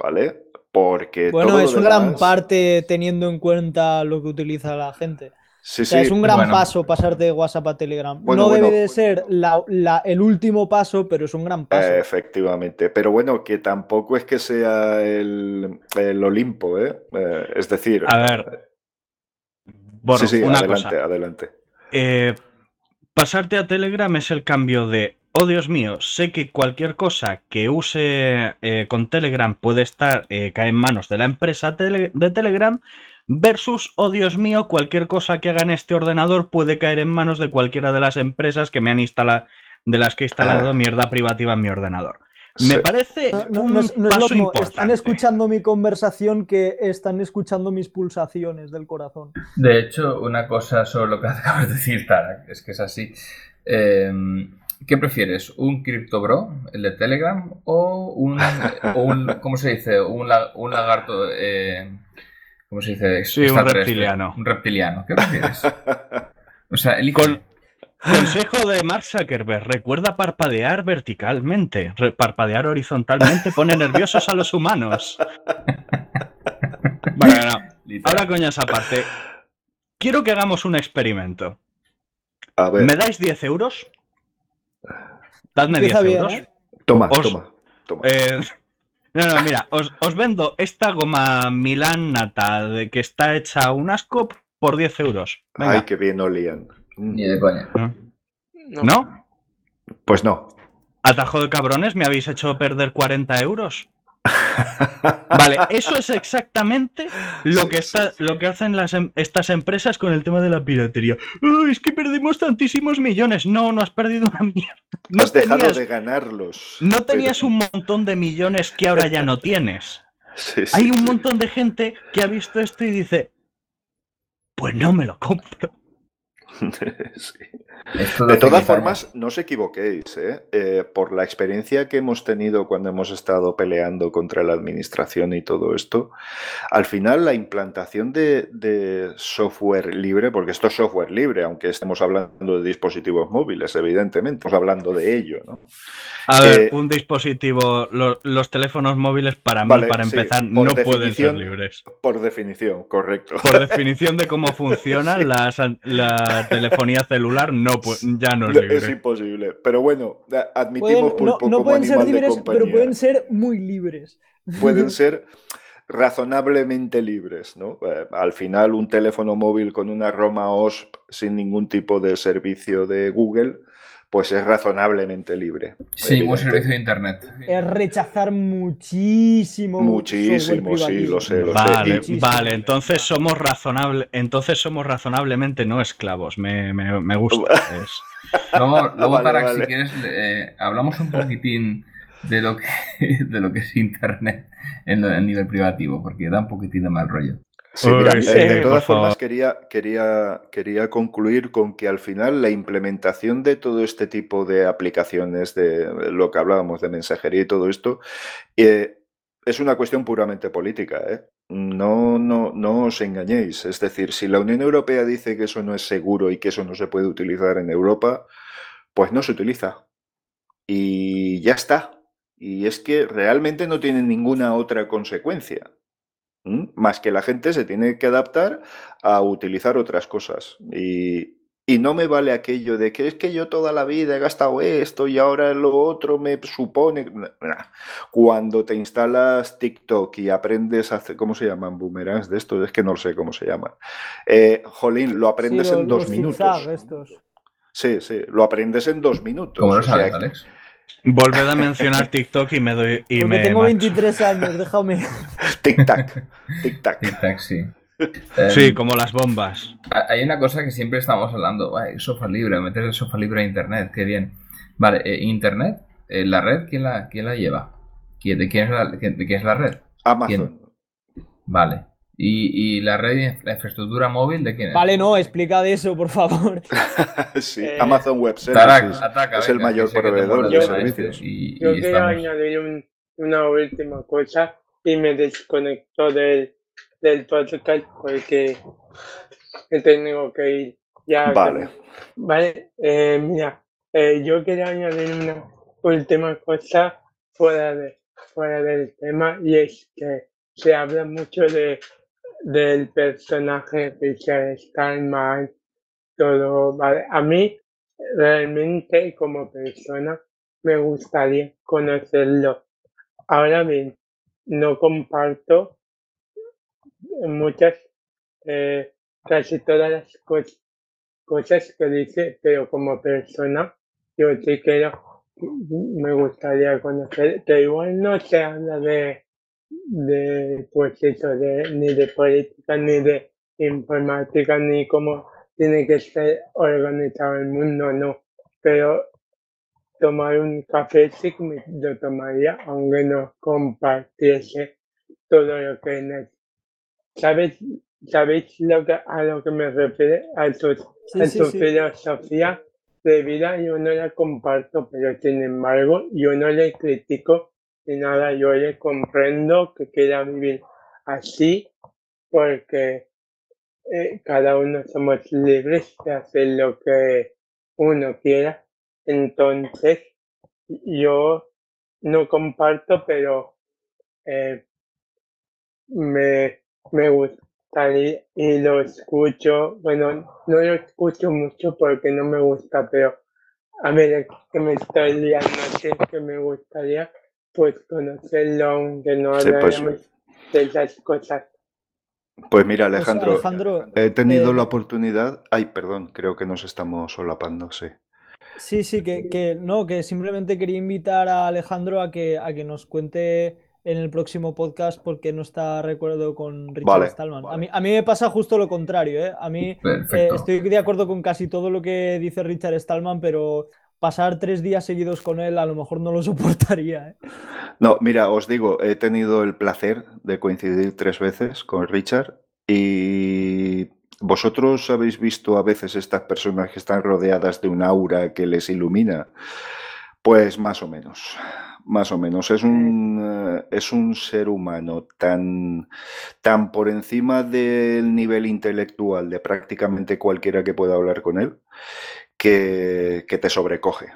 ¿vale? Porque Bueno, todo es una gran demás- parte teniendo en cuenta lo que utiliza la gente. Sí, O sea, sí, es un gran bueno. paso pasarte de WhatsApp a Telegram. Bueno, no bueno. debe de ser la- la- el último paso, pero es un gran paso. eh, efectivamente. Pero bueno, que tampoco es que sea el, el Olimpo, ¿eh? Eh, es decir, A ver, Bueno, sí, sí, una adelante, cosa. adelante. Eh, pasarte a Telegram es el cambio de, oh Dios mío, sé que cualquier cosa que use eh, con Telegram puede estar, eh, caer en manos de la empresa tele- de Telegram, versus, oh Dios mío, cualquier cosa que haga en este ordenador puede caer en manos de cualquiera de las empresas que me han instalado, de las que he instalado Ah. mierda privativa en mi ordenador. Sí. Me parece No, no- un no es importante. Están escuchando mi conversación que están escuchando mis pulsaciones del corazón. De hecho, una cosa sobre lo que [laughs] acabas de decir, Tarak, es que es así. Eh, ¿Qué prefieres? ¿Un CryptoBro, el de Telegram, o un, [laughs] o un ¿cómo se dice? Un, la- un lagarto, eh, ¿cómo se dice? Sí, un reptiliano. Un reptiliano. ¿Qué prefieres? O sea, elige. Con- Consejo de Mark Zuckerberg, recuerda parpadear verticalmente. Re- parpadear horizontalmente pone nerviosos a los humanos. [laughs] Bueno, no. Ahora coñas aparte. Quiero que hagamos un experimento. A ver, ¿Me dais 10 euros? Dadme 10 Empieza bien, euros. ¿eh? toma, os- toma, toma. Eh, no, no, mira, os, os vendo esta goma Milan Nata de que está hecha un asco por 10 euros. Venga. Ay, qué bien olían. Mm, Ni de coña. No. ¿No? Pues no. Atajo de cabrones, me habéis hecho perder 40 euros. [laughs] Vale, eso es exactamente lo que, está, lo que hacen las, em- estas empresas con el tema de la piratería. "Ay, es que perdimos tantísimos millones. No, no has perdido una mierda. No Has dejado de ganarlos. no tenías pero- un montón de millones que ahora ya no tienes. [laughs] Sí, sí, Hay un montón de gente que ha visto esto y dice, pues no me lo compro. [laughs] Sí. De todas 15 formas, no os equivoquéis, ¿eh? Eh, por la experiencia que hemos tenido cuando hemos estado peleando contra la administración y todo esto, al final la implantación de, de software libre, porque esto es software libre, aunque estemos hablando de dispositivos móviles, evidentemente, estamos hablando de ello, ¿no? A ver, Eh, un dispositivo, lo- los teléfonos móviles para mí, Vale, para empezar, no pueden ser libres. Por definición, correcto. Por definición de cómo [laughs] funciona la telefonía celular, no ya no es Es libre. imposible. Pero bueno, admitimos Pueden- no, no pueden ser libres, pero pueden ser muy libres. pueden [laughs] ser razonablemente libres, ¿no? Eh, al final, un teléfono móvil con una Roma OSP sin ningún tipo de servicio de Google, pues es razonablemente libre. Sí, un evidente. servicio de internet. Es rechazar muchísimo. Muchísimo, sí, lo sé, lo Vale, sé. Vale, entonces somos razonable, entonces somos razonablemente no esclavos. Me, me- me gusta. [laughs] es- Luego, luego Vale, Tarak, vale. si quieres, eh, hablamos un poquitín de lo que, [laughs] de lo que es internet en, lo- en nivel privativo, porque da un poquitín de mal rollo. Sí, mira, Uy, eh, sí, de por todas formas quería, quería, quería concluir con que al final la implementación de todo este tipo de aplicaciones, de lo que hablábamos de mensajería y todo esto, eh, es una cuestión puramente política. ¿eh? No, no, no os engañéis. Es decir, si la Unión Europea dice que eso no es seguro y que eso no se puede utilizar en Europa, pues no se utiliza. Y ya está. Y es que realmente no tiene ninguna otra consecuencia. Más que la gente se tiene que adaptar a utilizar otras cosas. Y, y no me vale aquello de que es que yo toda la vida he gastado esto y ahora lo otro me supone. Cuando te instalas TikTok y aprendes a hacer. ¿Cómo se llaman boomerangs de esto? Es que no sé cómo se llaman. Eh, jolín, lo aprendes Sí, en dos minutos. estos. Sí, sí, lo aprendes en dos minutos. ¿Cómo lo o sea sabes, que- Alex? Volved a mencionar TikTok y me doy. Y Porque me tengo macho. 23 años, déjame. [laughs] Tic-tac, tic-tac. Tic-tac, sí. Sí, Em, como las bombas. ha- Hay una cosa que siempre estamos hablando, "Ay, software libre, meter el software libre a Internet, qué bien. Vale, eh, Internet, eh, la red, ¿quién la, quién la lleva? ¿Quién, ¿De quién es la, de quién es la red? Amazon. Vale. ¿Y, y la red la infraestructura móvil de quién es? Vale, no, explica de eso, por favor. [laughs] sí, Eh, Amazon Web Tarak, Services. ataca, es el mayor proveedor de servicios. este y- Yo y quiero estamos- añadir un- una última cosa y me desconecto del, del podcast porque me tengo que ir. Ya Vale. Vale, eh, mira, eh, yo quería añadir una última cosa fuera, de, fuera del tema y es que se habla mucho de, del personaje Richard Stallman, todo, ¿vale? A mí realmente como persona me gustaría conocerlo. Ahora bien, no comparto muchas, eh, casi todas las cosas cosas que dice, pero como persona, yo sí quiero, me gustaría conocer, que igual no se habla de, de pues eso, de, ni de política, ni de informática, ni cómo tiene que ser organizado el mundo, no, pero tomar un café sí me lo tomaría, aunque no compartiese todo lo que es. ¿Sabes? ¿Sabéis lo que, a lo que me refiero? A sus Sí, en sí, su sí. filosofía de vida yo no la comparto, pero sin embargo yo no le critico ni nada, yo le comprendo que quiera vivir así porque eh, cada uno somos libres de hacer lo que uno quiera. Entonces yo no comparto, pero eh, me, me gustaría y lo escucho. Bueno, no lo escucho mucho porque no me gusta, pero a ver que me estoy liando, así que me gustaría pues conocerlo, aunque no Sí, pues- de esas cosas. Pues mira, Pues, Alejandro, he tenido eh, la oportunidad. Ay, perdón, creo que nos estamos solapando, sí. Sí, sí, que, que no, que simplemente quería invitar a Alejandro a que, a que nos cuente en el próximo podcast porque no está recuerdo con Richard Vale, Stallman. A mí, a mí me pasa justo lo contrario, ¿eh? A mí eh, estoy de acuerdo con casi todo lo que dice Richard Stallman, pero pasar tres días seguidos con él a lo mejor no lo [laughs] soportaría, ¿eh? No, mira, os digo, he tenido el placer de coincidir tres veces con Richard y vosotros habéis visto a veces estas personas que están rodeadas de un aura que les ilumina. Pues más o menos, más o menos. Es un, eh, es un ser humano tan, tan por encima del nivel intelectual de prácticamente cualquiera que pueda hablar con él, que, que te sobrecoge,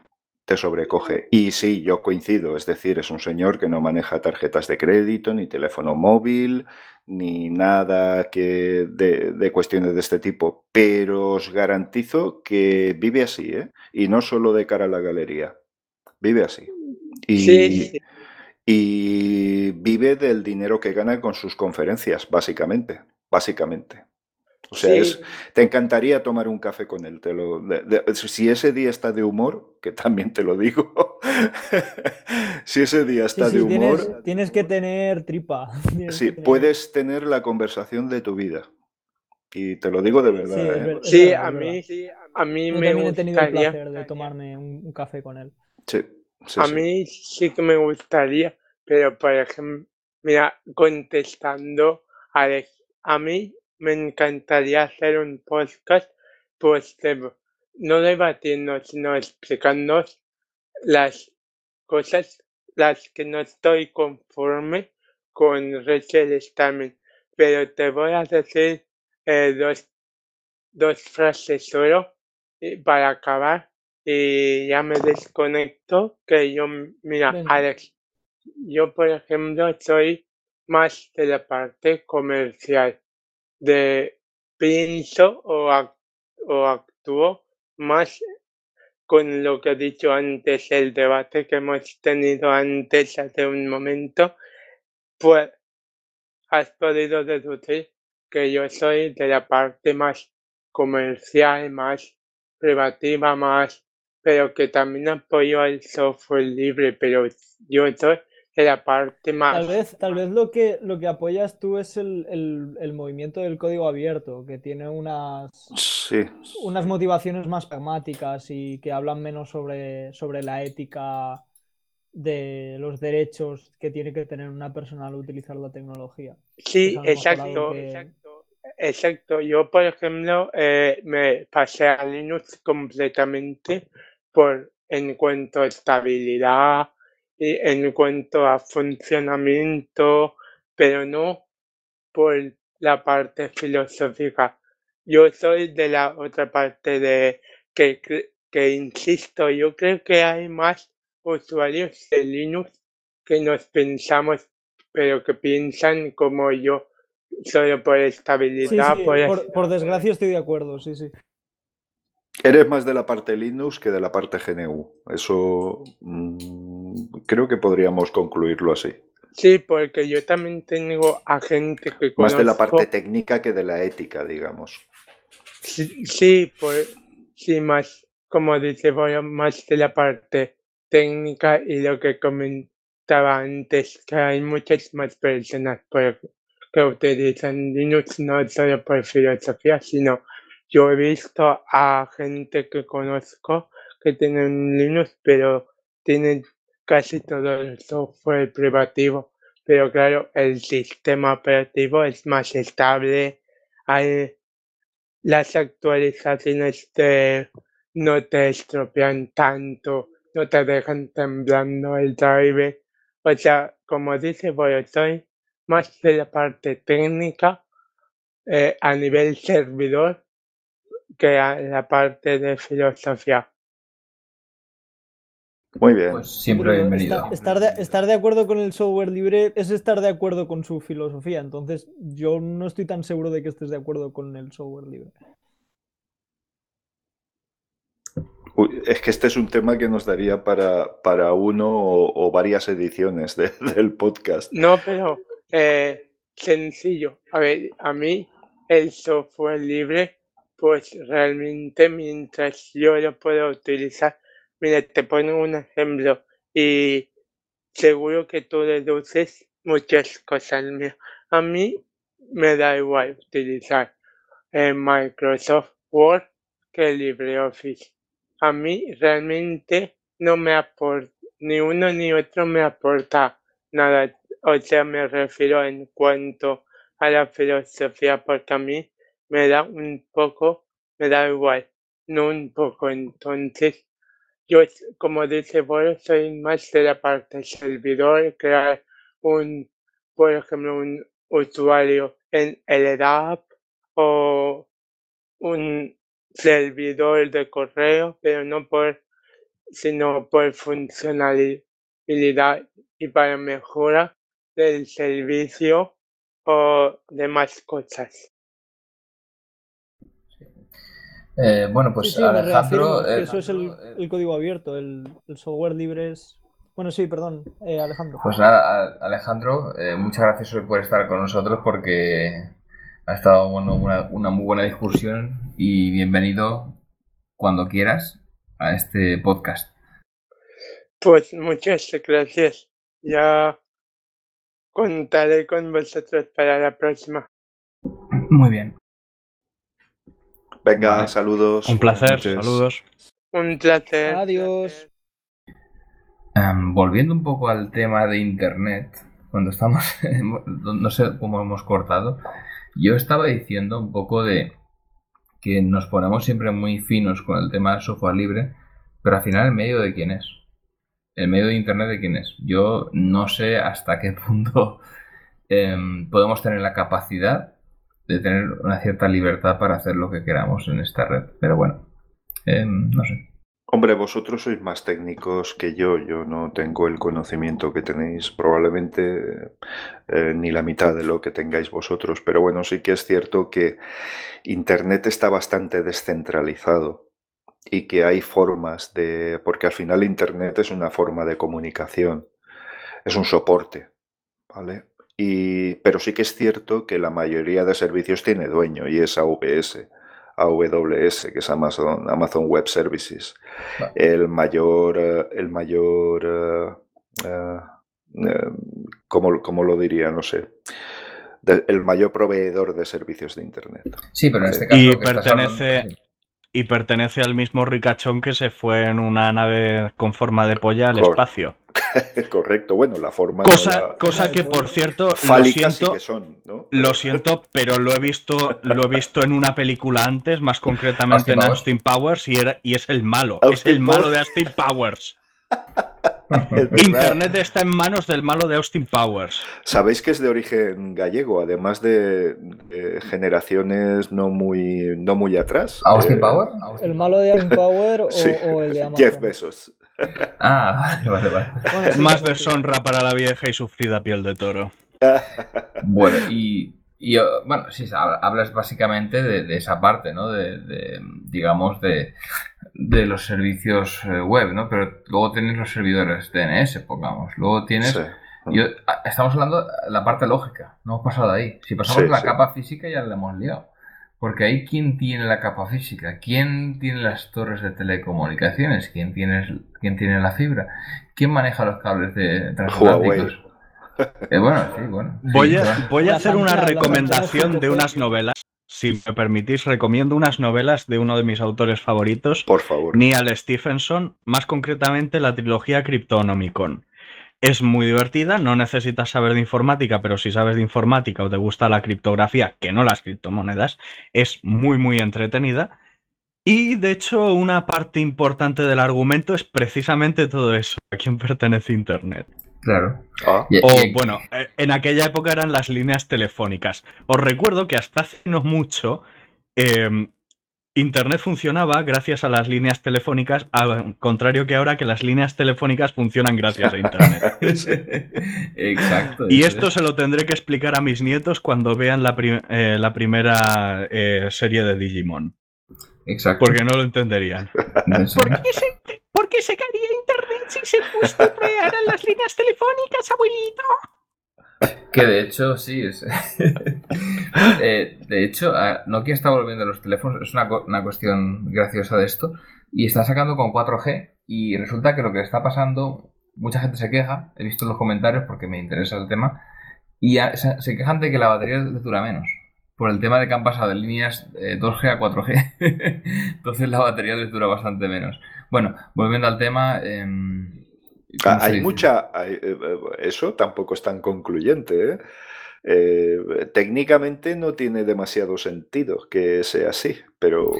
te sobrecoge. Y sí, yo coincido, es decir, es un señor que no maneja tarjetas de crédito, ni teléfono móvil, ni nada que de, de cuestiones de este tipo, pero os garantizo que vive así, ¿eh? Y no solo de cara a la galería, vive así. Y, Sí, sí. y vive del dinero que gana con sus conferencias, básicamente, básicamente. O sea, es, te encantaría tomar un café con él. Te lo, si ese día está de humor, que también te lo digo, [laughs] si ese día está de humor... Tienes, que tener tripa. [laughs] Sí, puedes tener la conversación de tu vida. Y te lo digo de verdad. Sí, ¿eh? a, mí, a mí me también he tenido el placer de tomarme un, café con él. Sí, a mí sí que me gustaría, pero por ejemplo, mira, contestando a a mí me encantaría hacer un podcast, pues no debatiendo, sino explicando las cosas las que no estoy conforme con Rachel Stammen. Pero te voy a decir eh, dos, dos frases solo eh, para acabar y ya me desconecto que yo, mira, Alex, yo por ejemplo soy más de la parte comercial, de pienso o, o actúo más con lo que he dicho antes, el debate que hemos tenido antes hace un momento, pues has podido deducir que yo soy de la parte más comercial, más privativa, más, pero que también apoyo el software libre, pero yo soy la parte más... Tal vez, tal vez lo, que, lo que apoyas tú es el, movimiento del código abierto, que tiene unas, unas motivaciones más pragmáticas y que hablan menos sobre, sobre la ética de los derechos que tiene que tener una persona al utilizar la tecnología. Sí, exacto, exacto. Yo, por ejemplo, eh, me pasé a Linux completamente por en cuanto a estabilidad y en cuanto a funcionamiento, pero no por la parte filosófica. Yo soy de la otra parte de que, que insisto, yo creo que hay más usuarios de Linux que nos pensamos, pero que piensan como yo, solo por estabilidad. por, desgracia estoy de acuerdo, sí, sí. Eres más de la parte Linux que de la parte GNU. Eso mm, creo que podríamos concluirlo así. Sí, porque yo también tengo a gente que conozco... Más de la parte técnica que de la ética, digamos. Sí, sí, pues, sí más, como dice, voy más de la parte técnica y lo que comentaba antes, que hay muchas más personas que utilizan Linux no solo por filosofía, sino yo he visto a gente que conozco que tienen Linux, pero tienen casi todo el software privativo. Pero claro, el sistema operativo es más estable. Hay las actualizaciones no te estropean tanto no te dejan temblando el driver. O sea, como dice soy más de la parte técnica eh, a nivel servidor que a la parte de filosofía. Muy bien. Pues siempre bienvenido. Estar, de, estar de acuerdo con el software libre es estar de acuerdo con su filosofía. Entonces, yo no estoy tan seguro de que estés de acuerdo con el software libre. es que este es un tema que nos daría para, para uno o, varias ediciones [laughs] del podcast. No, pero eh, sencillo. A ver, a mí el software libre, pues realmente mientras yo lo puedo utilizar, mira, te pongo un ejemplo y seguro que tú deduces muchas cosas. A mí me da igual utilizar el eh, Microsoft Word que LibreOffice a mí realmente no me aporta, ni uno ni otro me aporta nada. O sea, me refiero en cuanto a la filosofía, porque a mí me da un poco, me da igual, no un poco. Entonces, yo, como dice Boris, soy más de la parte servidor, crear un, por ejemplo, un usuario en el app o un servidor de correo, pero no por, sino por funcionalidad y para mejora del servicio o demás cosas. Eh, bueno, pues Alejandro. Eh, eso es el, código abierto, el, software libre es. Bueno, sí, perdón, eh, Alejandro. Pues nada, Alejandro, muchas gracias por estar con nosotros porque Ha estado bueno, una, una muy buena discusión y bienvenido cuando quieras a este podcast. Pues muchas gracias. Ya contaré con vosotros para la próxima. Muy bien. Venga, Vale. saludos. Un placer, saludos. Un placer. Adiós. Em, volviendo un poco al tema de Internet, cuando estamos, [laughs] no sé cómo hemos cortado, yo estaba diciendo un poco de que nos ponemos siempre muy finos con el tema del software libre, pero al final el medio de quién es. El medio de Internet de quién es. Yo no sé hasta qué [laughs] punto em, podemos tener la capacidad de tener una cierta libertad para hacer lo que queramos en esta red. Pero bueno, em, no sé. Hombre, vosotros sois más técnicos que yo. Yo no tengo el conocimiento que tenéis, probablemente eh, ni la mitad de lo que tengáis vosotros. Pero bueno, sí que es cierto que Internet está bastante descentralizado y que hay formas de... Porque al final Internet es una forma de comunicación, es un soporte, ¿vale? Y, pero sí que es cierto que la mayoría de servicios tiene dueño y es AWS. AWS, que es Amazon, Amazon Web Services. Vale. El mayor, eh, el mayor, eh, eh, ¿cómo, cómo lo diría? No sé. De- el mayor proveedor de servicios de Internet. Sí, pero en este caso Y pertenece- hablando- Y pertenece al mismo ricachón que se fue en una nave con forma de polla al Cor- espacio. [laughs] Correcto, bueno, la forma Cosa, la- cosa que, por cierto, lo siento, que son, ¿no? lo siento, pero lo he visto, lo he visto en una película antes, más concretamente Austin en Powers. Austin Powers, y, era, y es el malo. es el malo de Austin Powers. [laughs] [laughs] Es. Internet está en manos del malo de Austin Powers. Sabéis que es de origen gallego, además de, de generaciones no muy, no muy atrás. ¿Austin Eh, Power? ¿El malo de Austin Power o, [laughs] sí, o el de Amazon? Jeff Bezos. [laughs] Ah, vale, vale, vale. Bueno, sí, Más deshonra para la vieja y sufrida piel de toro. Bueno, y, y, eh, bueno, sí, hablas básicamente de, de esa parte, ¿no? De, de, digamos, de, de los servicios eh, web, ¿no? Pero luego tienes los servidores DNS, pongamos. Luego tienes... Sí. yo- estamos hablando de la parte lógica, no hemos pasado de ahí. Si pasamos Sí, la sí. capa física ya la hemos liado. Porque ahí, ¿quién tiene la capa física? ¿Quién tiene las torres de telecomunicaciones? ¿Quién tiene, quién tiene la fibra? ¿Quién maneja los cables de transatlánticos? Eh, bueno, sí, bueno. sí, Voy a, voy a hacer una recomendación de unas novelas. Si me permitís, recomiendo unas novelas de uno de mis autores favoritos, Por favor. Neal Stephenson, más concretamente la trilogía Cryptonomicon. Es muy divertida, no necesitas saber de informática, pero si sabes de informática o te gusta la criptografía, que no las criptomonedas, es muy, muy entretenida. Y de hecho, una parte importante del argumento es precisamente todo eso, a quién pertenece Internet. Claro. Ah, Y- O y- bueno, eh, en aquella época eran las líneas telefónicas. Os recuerdo que hasta hace no mucho eh, Internet funcionaba gracias a las líneas telefónicas, al contrario que ahora que las líneas telefónicas funcionan gracias a Internet. [laughs] Exacto. Y esto es. se lo tendré que explicar a mis nietos cuando vean la, eh, la primera eh, serie de Digimon, Exacto. porque no lo entenderían. Eso. se, ¿Por qué se caería Internet si se crearan las líneas telefónicas, abuelito? Que de hecho, sí. Es... [laughs] Eh, de hecho, a- Nokia está volviendo a los teléfonos. Es una, una cuestión graciosa de esto. Y está sacando con 4G. Y resulta que lo que está pasando, mucha gente se queja. He visto en los comentarios porque me interesa el tema. Y a- se, quejan de que la batería dura menos. Por el tema de que han pasado de líneas eh, 2G a 4G. [laughs] Entonces la batería les dura bastante menos. Bueno, volviendo al tema. em, ¿cómo Ah, Hay mucha. hay, eh, eh, eso tampoco es tan concluyente. ¿eh? Eh, técnicamente no tiene demasiado sentido que sea así, pero.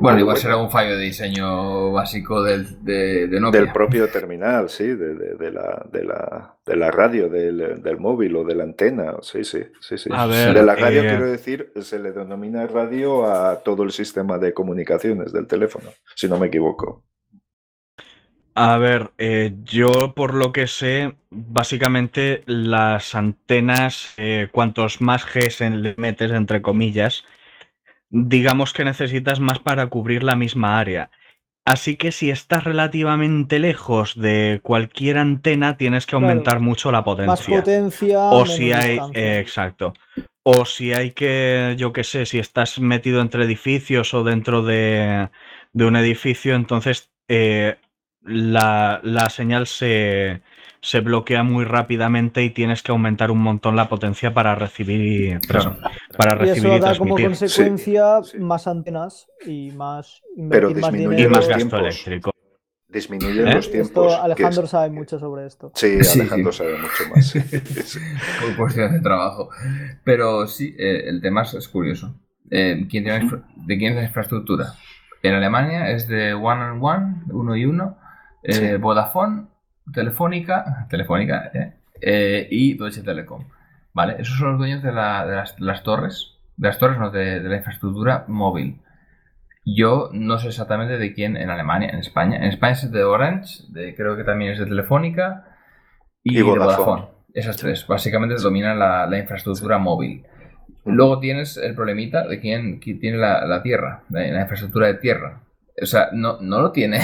Bueno, igual será un fallo de diseño básico del, de, de Nokia. Del propio terminal, sí, de, de- de la, de, la, de la radio, del, del móvil o de la antena. Sí, sí, sí, sí. A ver, de la radio, eh, quiero decir, se le denomina radio a todo el sistema de comunicaciones del teléfono, si no me equivoco. A ver, eh, yo por lo que sé, básicamente las antenas, eh, cuantos más Gs en- le metes, entre comillas, digamos que necesitas más para cubrir la misma área. Así que si estás relativamente lejos de cualquier antena, tienes que Claro. aumentar mucho la Más potencia. potencia. O si hay, eh, exacto. o si hay que, yo qué sé, si estás metido entre edificios o dentro de, de un edificio, entonces eh, la, la, señal se, se, bloquea muy rápidamente y tienes que aumentar un montón la potencia para recibir, claro. para recibir y, eso y da como consecuencia Sí, sí. más antenas y más Pero más disminuye Y dinero. más los gasto tiempos. eléctrico. Disminuyen ¿Eh? los tiempos. Esto Alejandro es- sabe mucho sobre esto. Sí, Sí. Alejandro sabe mucho más. [laughs] sí. Por cuestiones de trabajo. Pero sí, eh, el tema es, es curioso. Eh, ¿quién tiene ¿De quién es la infraestructura? En Alemania es de One and One, uno y uno, eh. Vodafone, Telefónica, [laughs] Telefónica eh, eh, y Deutsche Telekom. ¿Vale? Esos son los dueños de, la- de las, torres, de las torres, no, de, de la infraestructura móvil. Yo no sé exactamente de quién en Alemania, en España. En España es de Orange, de, creo que también es de Telefónica y, Y de Vodafone. Vodafone. Esas tres, básicamente dominan la, la infraestructura móvil. Luego tienes el problemita de quién, quién tiene la, la tierra, la infraestructura de tierra. O sea, no, no lo tiene,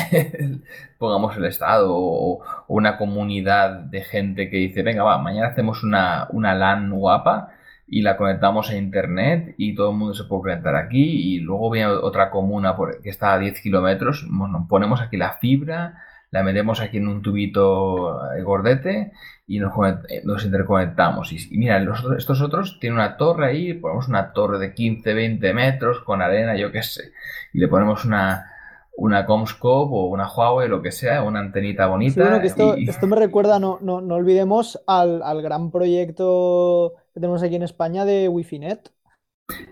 pongamos, el Estado o, una comunidad de gente que dice, venga, va, mañana hacemos una, una LAN guapa y la conectamos a Internet y todo el mundo se puede conectar aquí y luego viene otra comuna que está a 10 kilómetros, bueno, ponemos aquí la fibra, la metemos aquí en un tubito eh, gordete y nos, eh, nos interconectamos. Y, mira, los estos otros tienen una torre ahí, ponemos una torre de 15, 20 metros con arena, yo qué sé, y le ponemos una, una Comscope o una Huawei, lo que sea, una antenita bonita. Sí, bueno, que esto, y- esto me recuerda, no, no, no olvidemos al, al gran proyecto que tenemos aquí en España de Wi-Fi Net.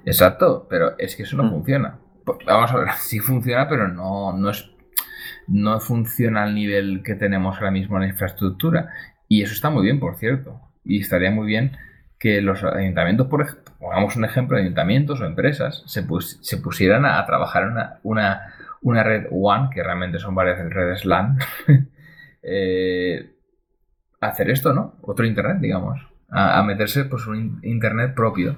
Exacto, pero es que eso no Mm. funciona. Pues, Vamos a ver, [laughs] sí funciona, pero no, no es no funciona al nivel que tenemos ahora mismo en la infraestructura. Y eso está muy bien, por cierto. Y estaría muy bien que los ayuntamientos, por ejemplo, pongamos un ejemplo, ayuntamientos o empresas, se, pus- se pusieran a, a trabajar en una, una, una red WAN, que realmente son varias redes LAN, [laughs] eh, a hacer esto, ¿no? Otro Internet, digamos. A, a meterse pues un in- Internet propio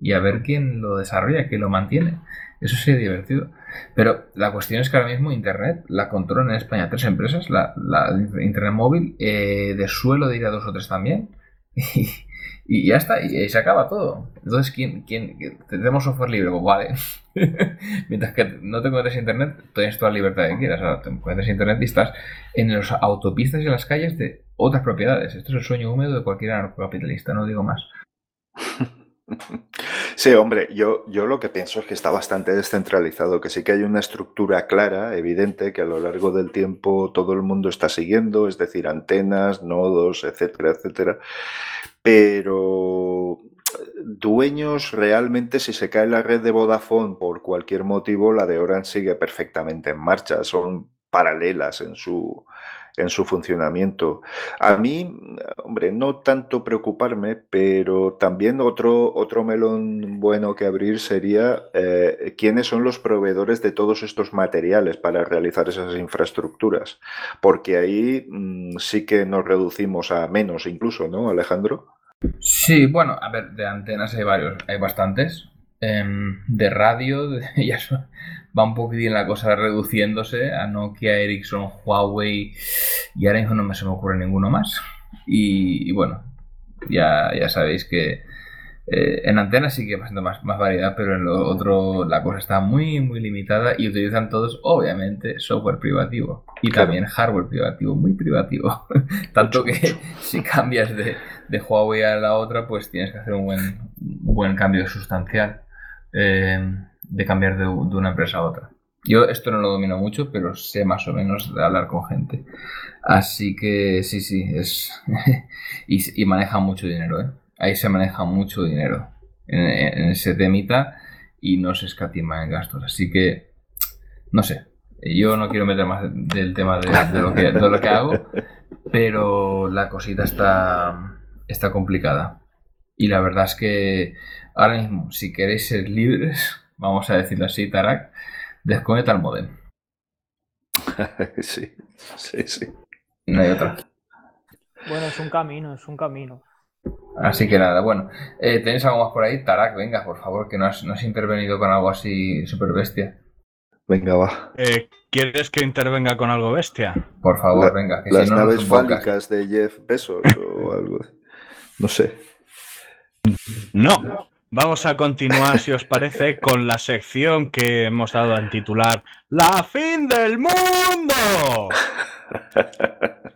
y a ver quién lo desarrolla, quién lo mantiene. Eso sería divertido. Pero la cuestión es que ahora mismo Internet la controlan en España tres empresas, la, de Internet móvil, eh, de suelo dirá dos o tres también. [laughs] y ya está, y, y se acaba todo. Entonces, ¿quién, quién, tenemos software libre? Pues vale. [laughs] Mientras que no te Internet, tienes toda la libertad que quieras. Ahora te Internet y estás en las autopistas y en las calles de otras propiedades. Esto es el sueño húmedo de cualquier anarcocapitalista, no digo más. [laughs] Sí, hombre, yo, yo lo que pienso es que está bastante descentralizado, que sí que hay una estructura clara, evidente, que a lo largo del tiempo todo el mundo está siguiendo, es decir, antenas, nodos, etcétera, etcétera. Pero dueños realmente, si se cae la red de Vodafone por cualquier motivo, la de Orange sigue perfectamente en marcha, son paralelas en su, en su funcionamiento. A mí, hombre, no tanto preocuparme, pero también otro, otro melón bueno que abrir sería eh, quiénes son los proveedores de todos estos materiales para realizar esas infraestructuras, porque ahí mm, sí que nos reducimos a menos incluso, ¿no, Alejandro? Sí, bueno, a ver, de antenas hay varios, hay bastantes. Em, de radio, [laughs] ya va un poquitín la cosa reduciéndose a Nokia, Ericsson, Huawei y ahora no me se me ocurre ninguno más. Y, y bueno, ya, ya sabéis que eh, en antenas sí que hay bastante más, más variedad, pero en lo otro la cosa está muy, muy limitada y utilizan todos, obviamente, software privativo y Claro. también hardware privativo, muy privativo. [laughs] Tanto que [laughs] si cambias de, de Huawei a la otra, pues tienes que hacer un buen, un buen cambio sustancial eh, de cambiar de, de una empresa a otra. Yo esto no lo domino mucho, pero sé más o menos de hablar con gente. Así que sí, sí, es. [laughs] y, y maneja mucho dinero, ¿eh? Ahí se maneja mucho dinero en, en ese temita y no se escatima en gastos. Así que, no sé. Yo no quiero meter más del tema de, de lo, que, de lo que hago, pero la cosita está, está complicada. Y la verdad es que ahora mismo, si queréis ser libres, [laughs] vamos a decirlo así, Tarak, desconecta el modem. [laughs] sí, sí, sí. No hay otra. Bueno, es un camino, es un camino. Así que nada, bueno. Eh, ¿Tenéis algo más por ahí? Tarak, venga, por favor, que no has, no has intervenido con algo así super bestia. Venga, va. Eh, ¿Quieres que intervenga con algo bestia? Por favor, La- venga. Que Las si no, no es naves fálicas de Jeff Bezos o [laughs] algo. No sé. No. Vamos a continuar, si os parece, con la sección que hemos dado a titular La fin del mundo. [laughs]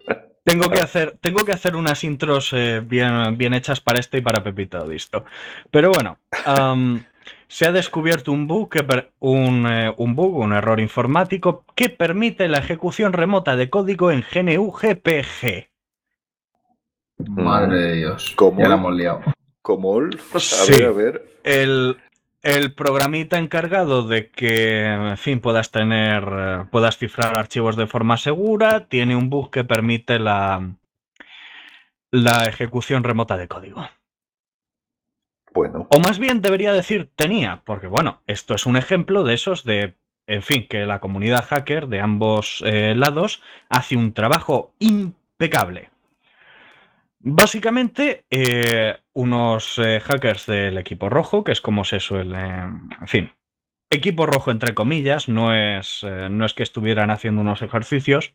Tengo que hacer, tengo que hacer unas intros eh, bien, bien hechas para este y para Pepito Disto. Pero bueno, se ha descubierto un bug, que per- un, eh, un bug, un error informático que permite la ejecución remota de código en GNU GPG. Madre de Dios. ¿Cómo? Ya la hemos liado. Como el- A Sí. ver, a ver. El, el programita encargado de que, en fin, puedas tener, eh, puedas cifrar archivos de forma segura, tiene un bug que permite la, la ejecución remota de código. Bueno, O más bien debería decir tenía, porque bueno, esto es un ejemplo de esos de, en fin, que la comunidad hacker de ambos eh, lados hace un trabajo impecable. Básicamente, eh, unos eh, hackers del equipo rojo, que es como se suele, en fin, equipo rojo entre comillas, no es, eh, no es que estuvieran haciendo unos ejercicios,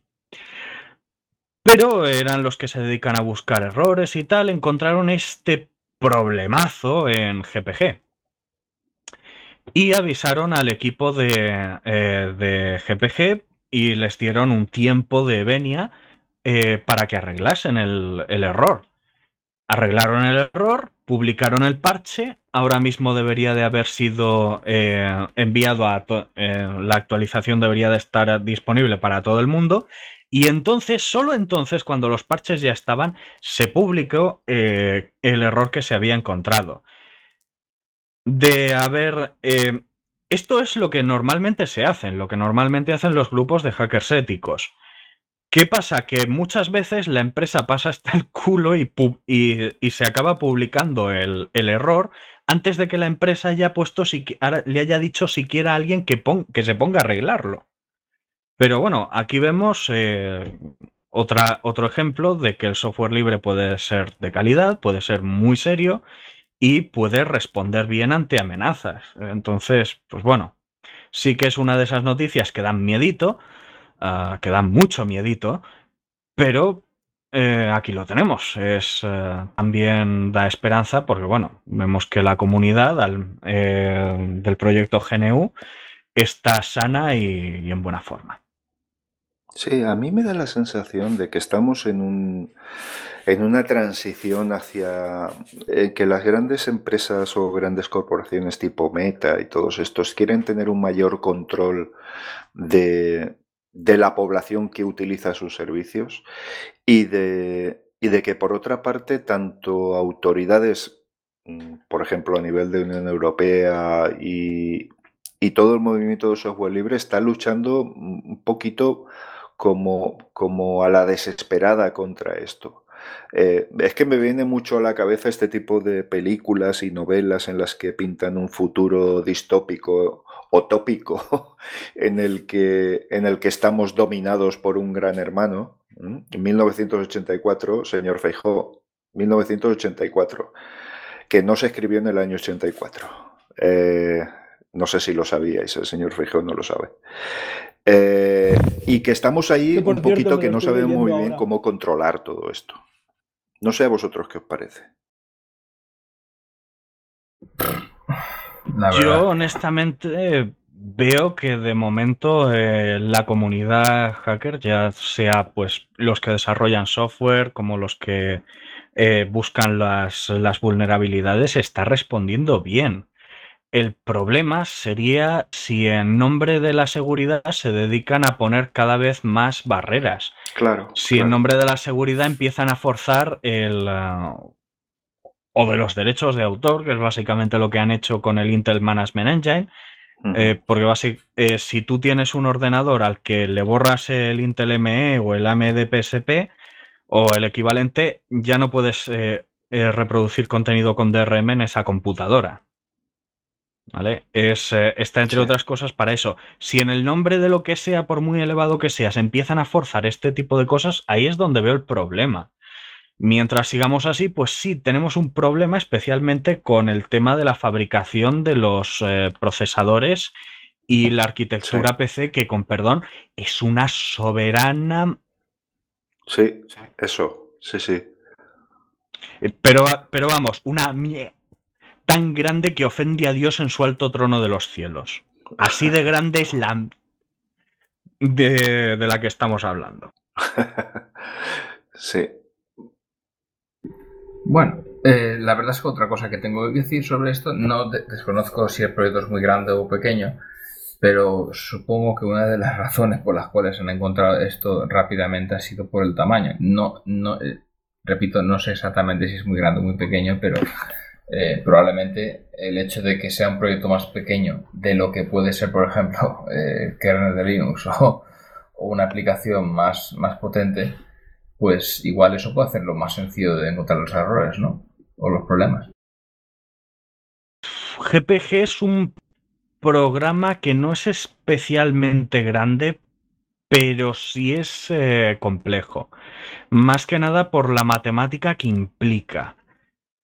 pero eran los que se dedican a buscar errores y tal, encontraron este problemazo en GPG. Y avisaron al equipo de, de GPG y les dieron un tiempo de venia eh, para que arreglasen el, el error. Arreglaron el error, publicaron el parche, ahora mismo debería de haber sido eh, enviado a... eh, la actualización debería de estar disponible para todo el mundo y entonces, solo entonces, cuando los parches ya estaban, se publicó el error que se había encontrado. De haber... esto es lo que normalmente se hace, lo que normalmente hacen los grupos de hackers éticos. ¿Qué pasa? Que muchas veces la empresa pasa hasta el culo y, se acaba publicando el, error antes de que la empresa haya puesto ahora le haya dicho siquiera a alguien que se ponga a arreglarlo. Pero bueno, aquí vemos eh, otra, otro ejemplo de que el software libre puede ser de calidad, puede ser muy serio y puede responder bien ante amenazas. Entonces, pues bueno, sí que es una de esas noticias que dan miedito, ah, que dan mucho miedito, pero eh, aquí lo tenemos. Es, eh, también da esperanza porque, bueno, vemos que la comunidad eh, del proyecto GNU está sana y- y en buena forma. Sí, a mí me da la sensación de que estamos en un, en una transición hacia que las grandes empresas o grandes corporaciones tipo Meta y todos estos quieren tener un mayor control de, de la población que utiliza sus servicios y de, y de que por otra parte tanto autoridades, mm, por ejemplo a nivel de Unión Europea y, y todo el movimiento de software libre está luchando un poquito como, como a la desesperada contra esto. Eh, es que me viene mucho a la cabeza este tipo de películas y novelas en las que pintan un futuro distópico o tópico [laughs] en el que, en el que estamos dominados por un gran hermano. En 1984, señor Feijó, 1984, que no se escribió en el año 84. Eh, no sé si lo sabíais, el señor Feijó no lo sabe. Eh, y que estamos ahí un poquito que no sabemos muy bien ahora. cómo controlar todo esto. No sé a vosotros qué os parece. La Yo honestamente veo que de momento eh, la comunidad hacker, ya sea pues los que desarrollan software como los que eh, buscan las, las vulnerabilidades, está respondiendo bien. El problema sería si en nombre de la seguridad se dedican a poner cada vez más barreras. Claro. Si en nombre de la seguridad empiezan a forzar el... o de los derechos de autor, que es básicamente lo que han hecho con el Intel Management Engine, eh, porque basi- eh, si tú tienes un ordenador al que le borras el Intel ME o el AMD PSP o el equivalente, ya no puedes eh, reproducir contenido con DRM en esa computadora. ¿Vale? Es, está entre Sí. otras cosas para eso. Si en el nombre de lo que sea, por muy elevado que sea, se empiezan a forzar este tipo de cosas, ahí es donde veo el problema. Mientras sigamos así, pues sí, tenemos un problema especialmente con el tema de la fabricación de los eh, procesadores y la arquitectura PC, que con perdón, es una soberana... Sí, eso, sí, sí. eh, Pero, pero vamos, una mie... tan grande que ofende a Dios en su alto trono de los cielos. Así de grande es la de, de la que estamos hablando. [laughs] sí. Bueno, eh, la verdad es que otra cosa que tengo que decir sobre esto, no de- desconozco si el proyecto es muy grande o pequeño, pero supongo que una de las [laughs] razones por las cuales han encontrado esto rápidamente ha sido por el tamaño. No, no, eh, repito, no sé exactamente si es muy grande o muy pequeño, pero eh, probablemente el hecho de que sea un proyecto más pequeño de lo que puede ser, por ejemplo, [laughs] eh, kernel de Linux [laughs] o, o una aplicación más, más potente, pues igual eso puede hacerlo más sencillo de encontrar los errores, ¿no? O los problemas. GPG es un programa que no es especialmente grande, pero sí es eh, complejo. Más que nada por la matemática que implica.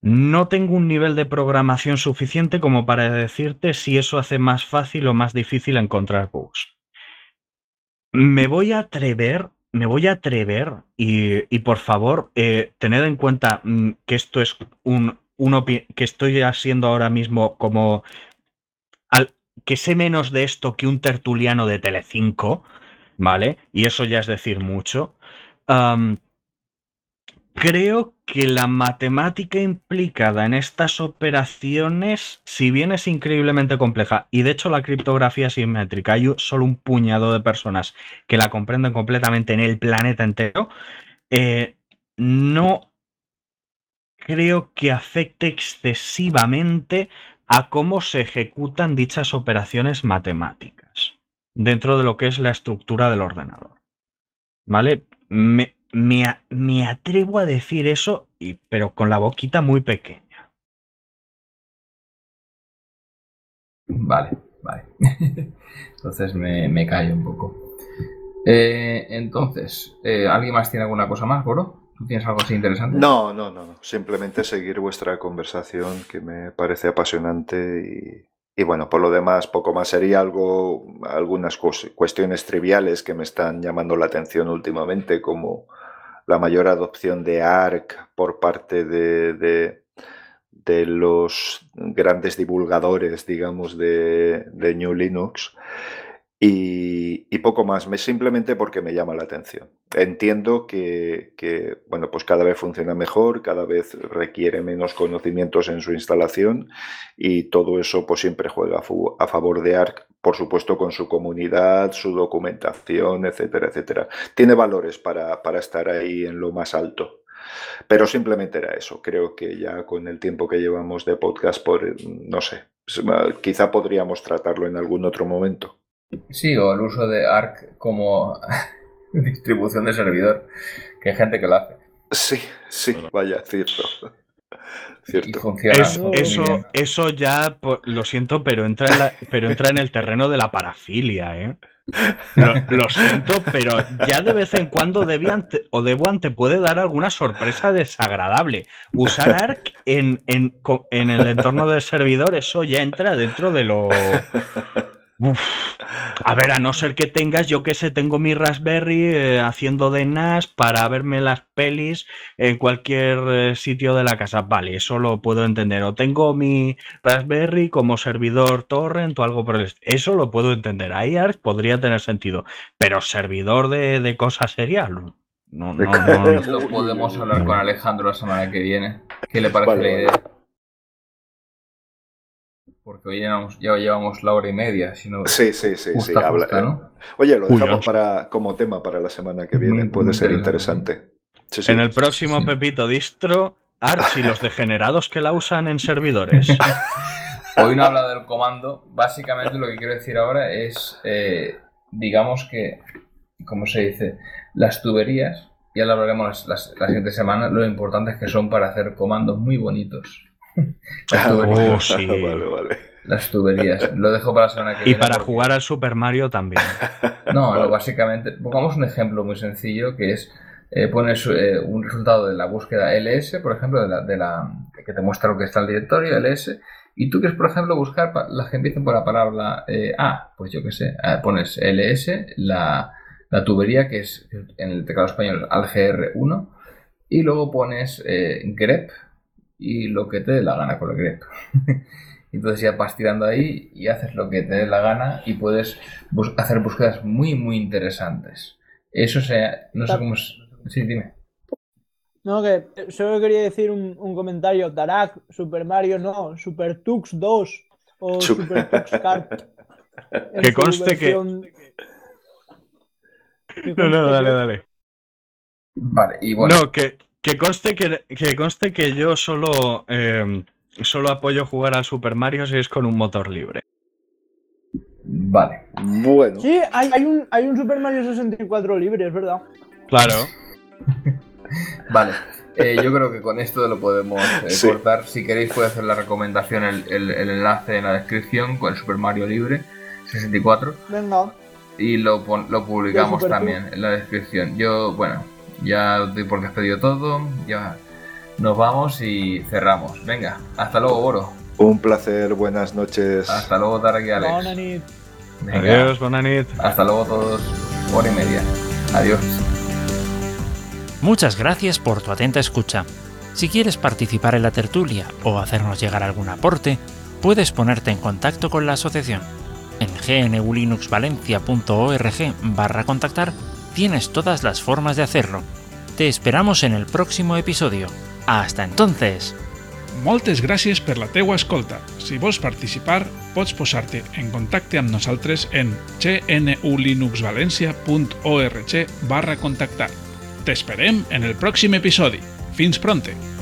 No tengo un nivel de programación suficiente como para decirte si eso hace más fácil o más difícil encontrar bugs. Me voy a atrever, me voy a atrever y, por favor, eh, tened en cuenta mm, que esto es un, que estoy haciendo ahora mismo como al- que sé menos de esto que un tertuliano de Telecinco, ¿vale? Y eso ya es decir mucho. Creo que la matemática implicada en estas operaciones, si bien es increíblemente compleja, y de hecho la criptografía simétrica, hay solo un puñado de personas que la comprenden completamente en el planeta entero, eh, no creo que afecte excesivamente a cómo se ejecutan dichas operaciones matemáticas dentro de lo que es la estructura del ordenador. ¿Vale? Me, me a- me atrevo a decir eso, y- pero con la boquita muy pequeña. Vale, vale. [laughs] entonces me, me callo un poco. Eh, entonces, eh, ¿alguien más tiene alguna cosa más, Goro? ¿Tú tienes algo así interesante? No, no, no, no. Simplemente seguir vuestra conversación que me parece apasionante y, y bueno, por lo demás, poco más. Sería algo, algunas cuestiones triviales que me están llamando la atención últimamente, como la mayor adopción de ARC por parte de, de, los grandes divulgadores, digamos, de, de New Linux. Y, poco más, me, simplemente porque me llama la atención. Entiendo que, que, bueno, pues cada vez funciona mejor, cada vez requiere menos conocimientos en su instalación y todo eso pues siempre juega a favor de ARC, por supuesto con su comunidad, su documentación, etcétera, etcétera. Tiene valores para, para estar ahí en lo más alto. Pero simplemente era eso. Creo que ya con el tiempo que llevamos de podcast, por, no sé, quizá podríamos tratarlo en algún otro momento. Sí, o el uso de ARC como [laughs] distribución de servidor, que hay gente que lo hace. Sí, sí, vaya, cierto. Y Cierto. funciona Es- eso, eso ya, po- lo siento, pero entra, en la- pero entra en el terreno de la parafilia, ¿eh? Lo, lo siento, pero ya de vez en cuando Debian te- o Debian te puede dar alguna sorpresa desagradable. Usar ARC en, en, en el entorno del servidor, eso ya entra dentro de lo... Uf. A ver, a no ser que tengas, yo que sé, tengo mi Raspberry eh, haciendo de NAS para verme las pelis en cualquier eh, sitio de la casa. Vale, eso lo puedo entender. O tengo mi Raspberry como servidor torrent o algo por el Eso lo puedo entender. Ahí podría tener sentido. Pero servidor de, de cosas serias, no. No, no, no, no. [laughs] Lo podemos hablar con Alejandro la semana que viene. ¿Qué le parece Vale, la vale. idea? Porque hoy llevamos, ya llevamos la hora y media, si no... Sí, sí, sí, sí. Habla- justa, ¿no? Oye, lo dejamos para, como tema para la semana que viene. muy Puede ser interesante. interesante. Sí, sí. En el próximo Sí. Pepito Distro, ARC y los degenerados que la usan en servidores. [laughs] Hoy no he hablado del comando. Básicamente lo que quiero decir ahora es, eh, digamos que, ¿cómo se dice? Las tuberías, ya lo hablaremos las- las- la siguiente semana, lo importante es que son para hacer comandos muy bonitos. Las Ah, tuberías. Oh, sí. [laughs] vale, vale. Las tuberías. Lo dejo para la semana que Y viene. para porque- jugar al Super Mario también. No, [laughs] no, básicamente, pongamos un ejemplo muy sencillo que es, eh, pones eh, un resultado de la búsqueda LS, por ejemplo, de la, de la, que te muestra lo que está en el directorio LS, y tú quieres, por ejemplo, buscar las que empiecen por la palabra eh, A, pues yo qué sé, eh, pones LS, la, la tubería que es en el teclado español ALGR1, y luego pones eh, grep y lo que te dé la gana con el directo. [laughs] Entonces ya vas tirando ahí y haces lo que te dé la gana y puedes hacer búsquedas muy, muy interesantes. Eso sea, no sé cómo es. Sí, dime. No, que solo quería decir un, comentario. Darak, Super Mario no, Super Tux 2 o Super Tux Kart. [laughs] Que conste que... No, no, dale, dale. Vale, y bueno. No, que, que conste que, que conste que yo solo, eh, solo apoyo jugar al Super Mario si es con un motor libre. Vale. Bueno. Sí, hay, hay, un, hay un Super Mario 64 libre, es verdad. Claro. [laughs] vale. Eh, yo creo que con esto lo podemos eh, cortar. Si queréis, puede hacer la recomendación, el, el, enlace en la descripción con el Super Mario Libre 64. Venga. Y lo, lo publicamos también en la descripción. Yo, bueno, ya doy por despedido todo. Ya nos vamos y cerramos. Venga, hasta luego, Boro. Un placer, buenas noches. Hasta luego, Tarek y Alex. Adiós, bonanit. Hasta luego todos. Hora y media. Adiós. Muchas gracias por tu atenta escucha. Si quieres participar en la tertulia o hacernos llegar algún aporte, puedes ponerte en contacto con la asociación. En gnulinuxvalencia.org barra contactar tienes todas las formas de hacerlo. Te esperamos en el próximo episodio. Hasta entonces! Moltes gràcies per la teua escolta. Si vols participar, pots posar-te en contacte amb nosaltres en gnulinuxvalencia.org barra contactar. T'esperem en el pròxim episodi. Fins pronte!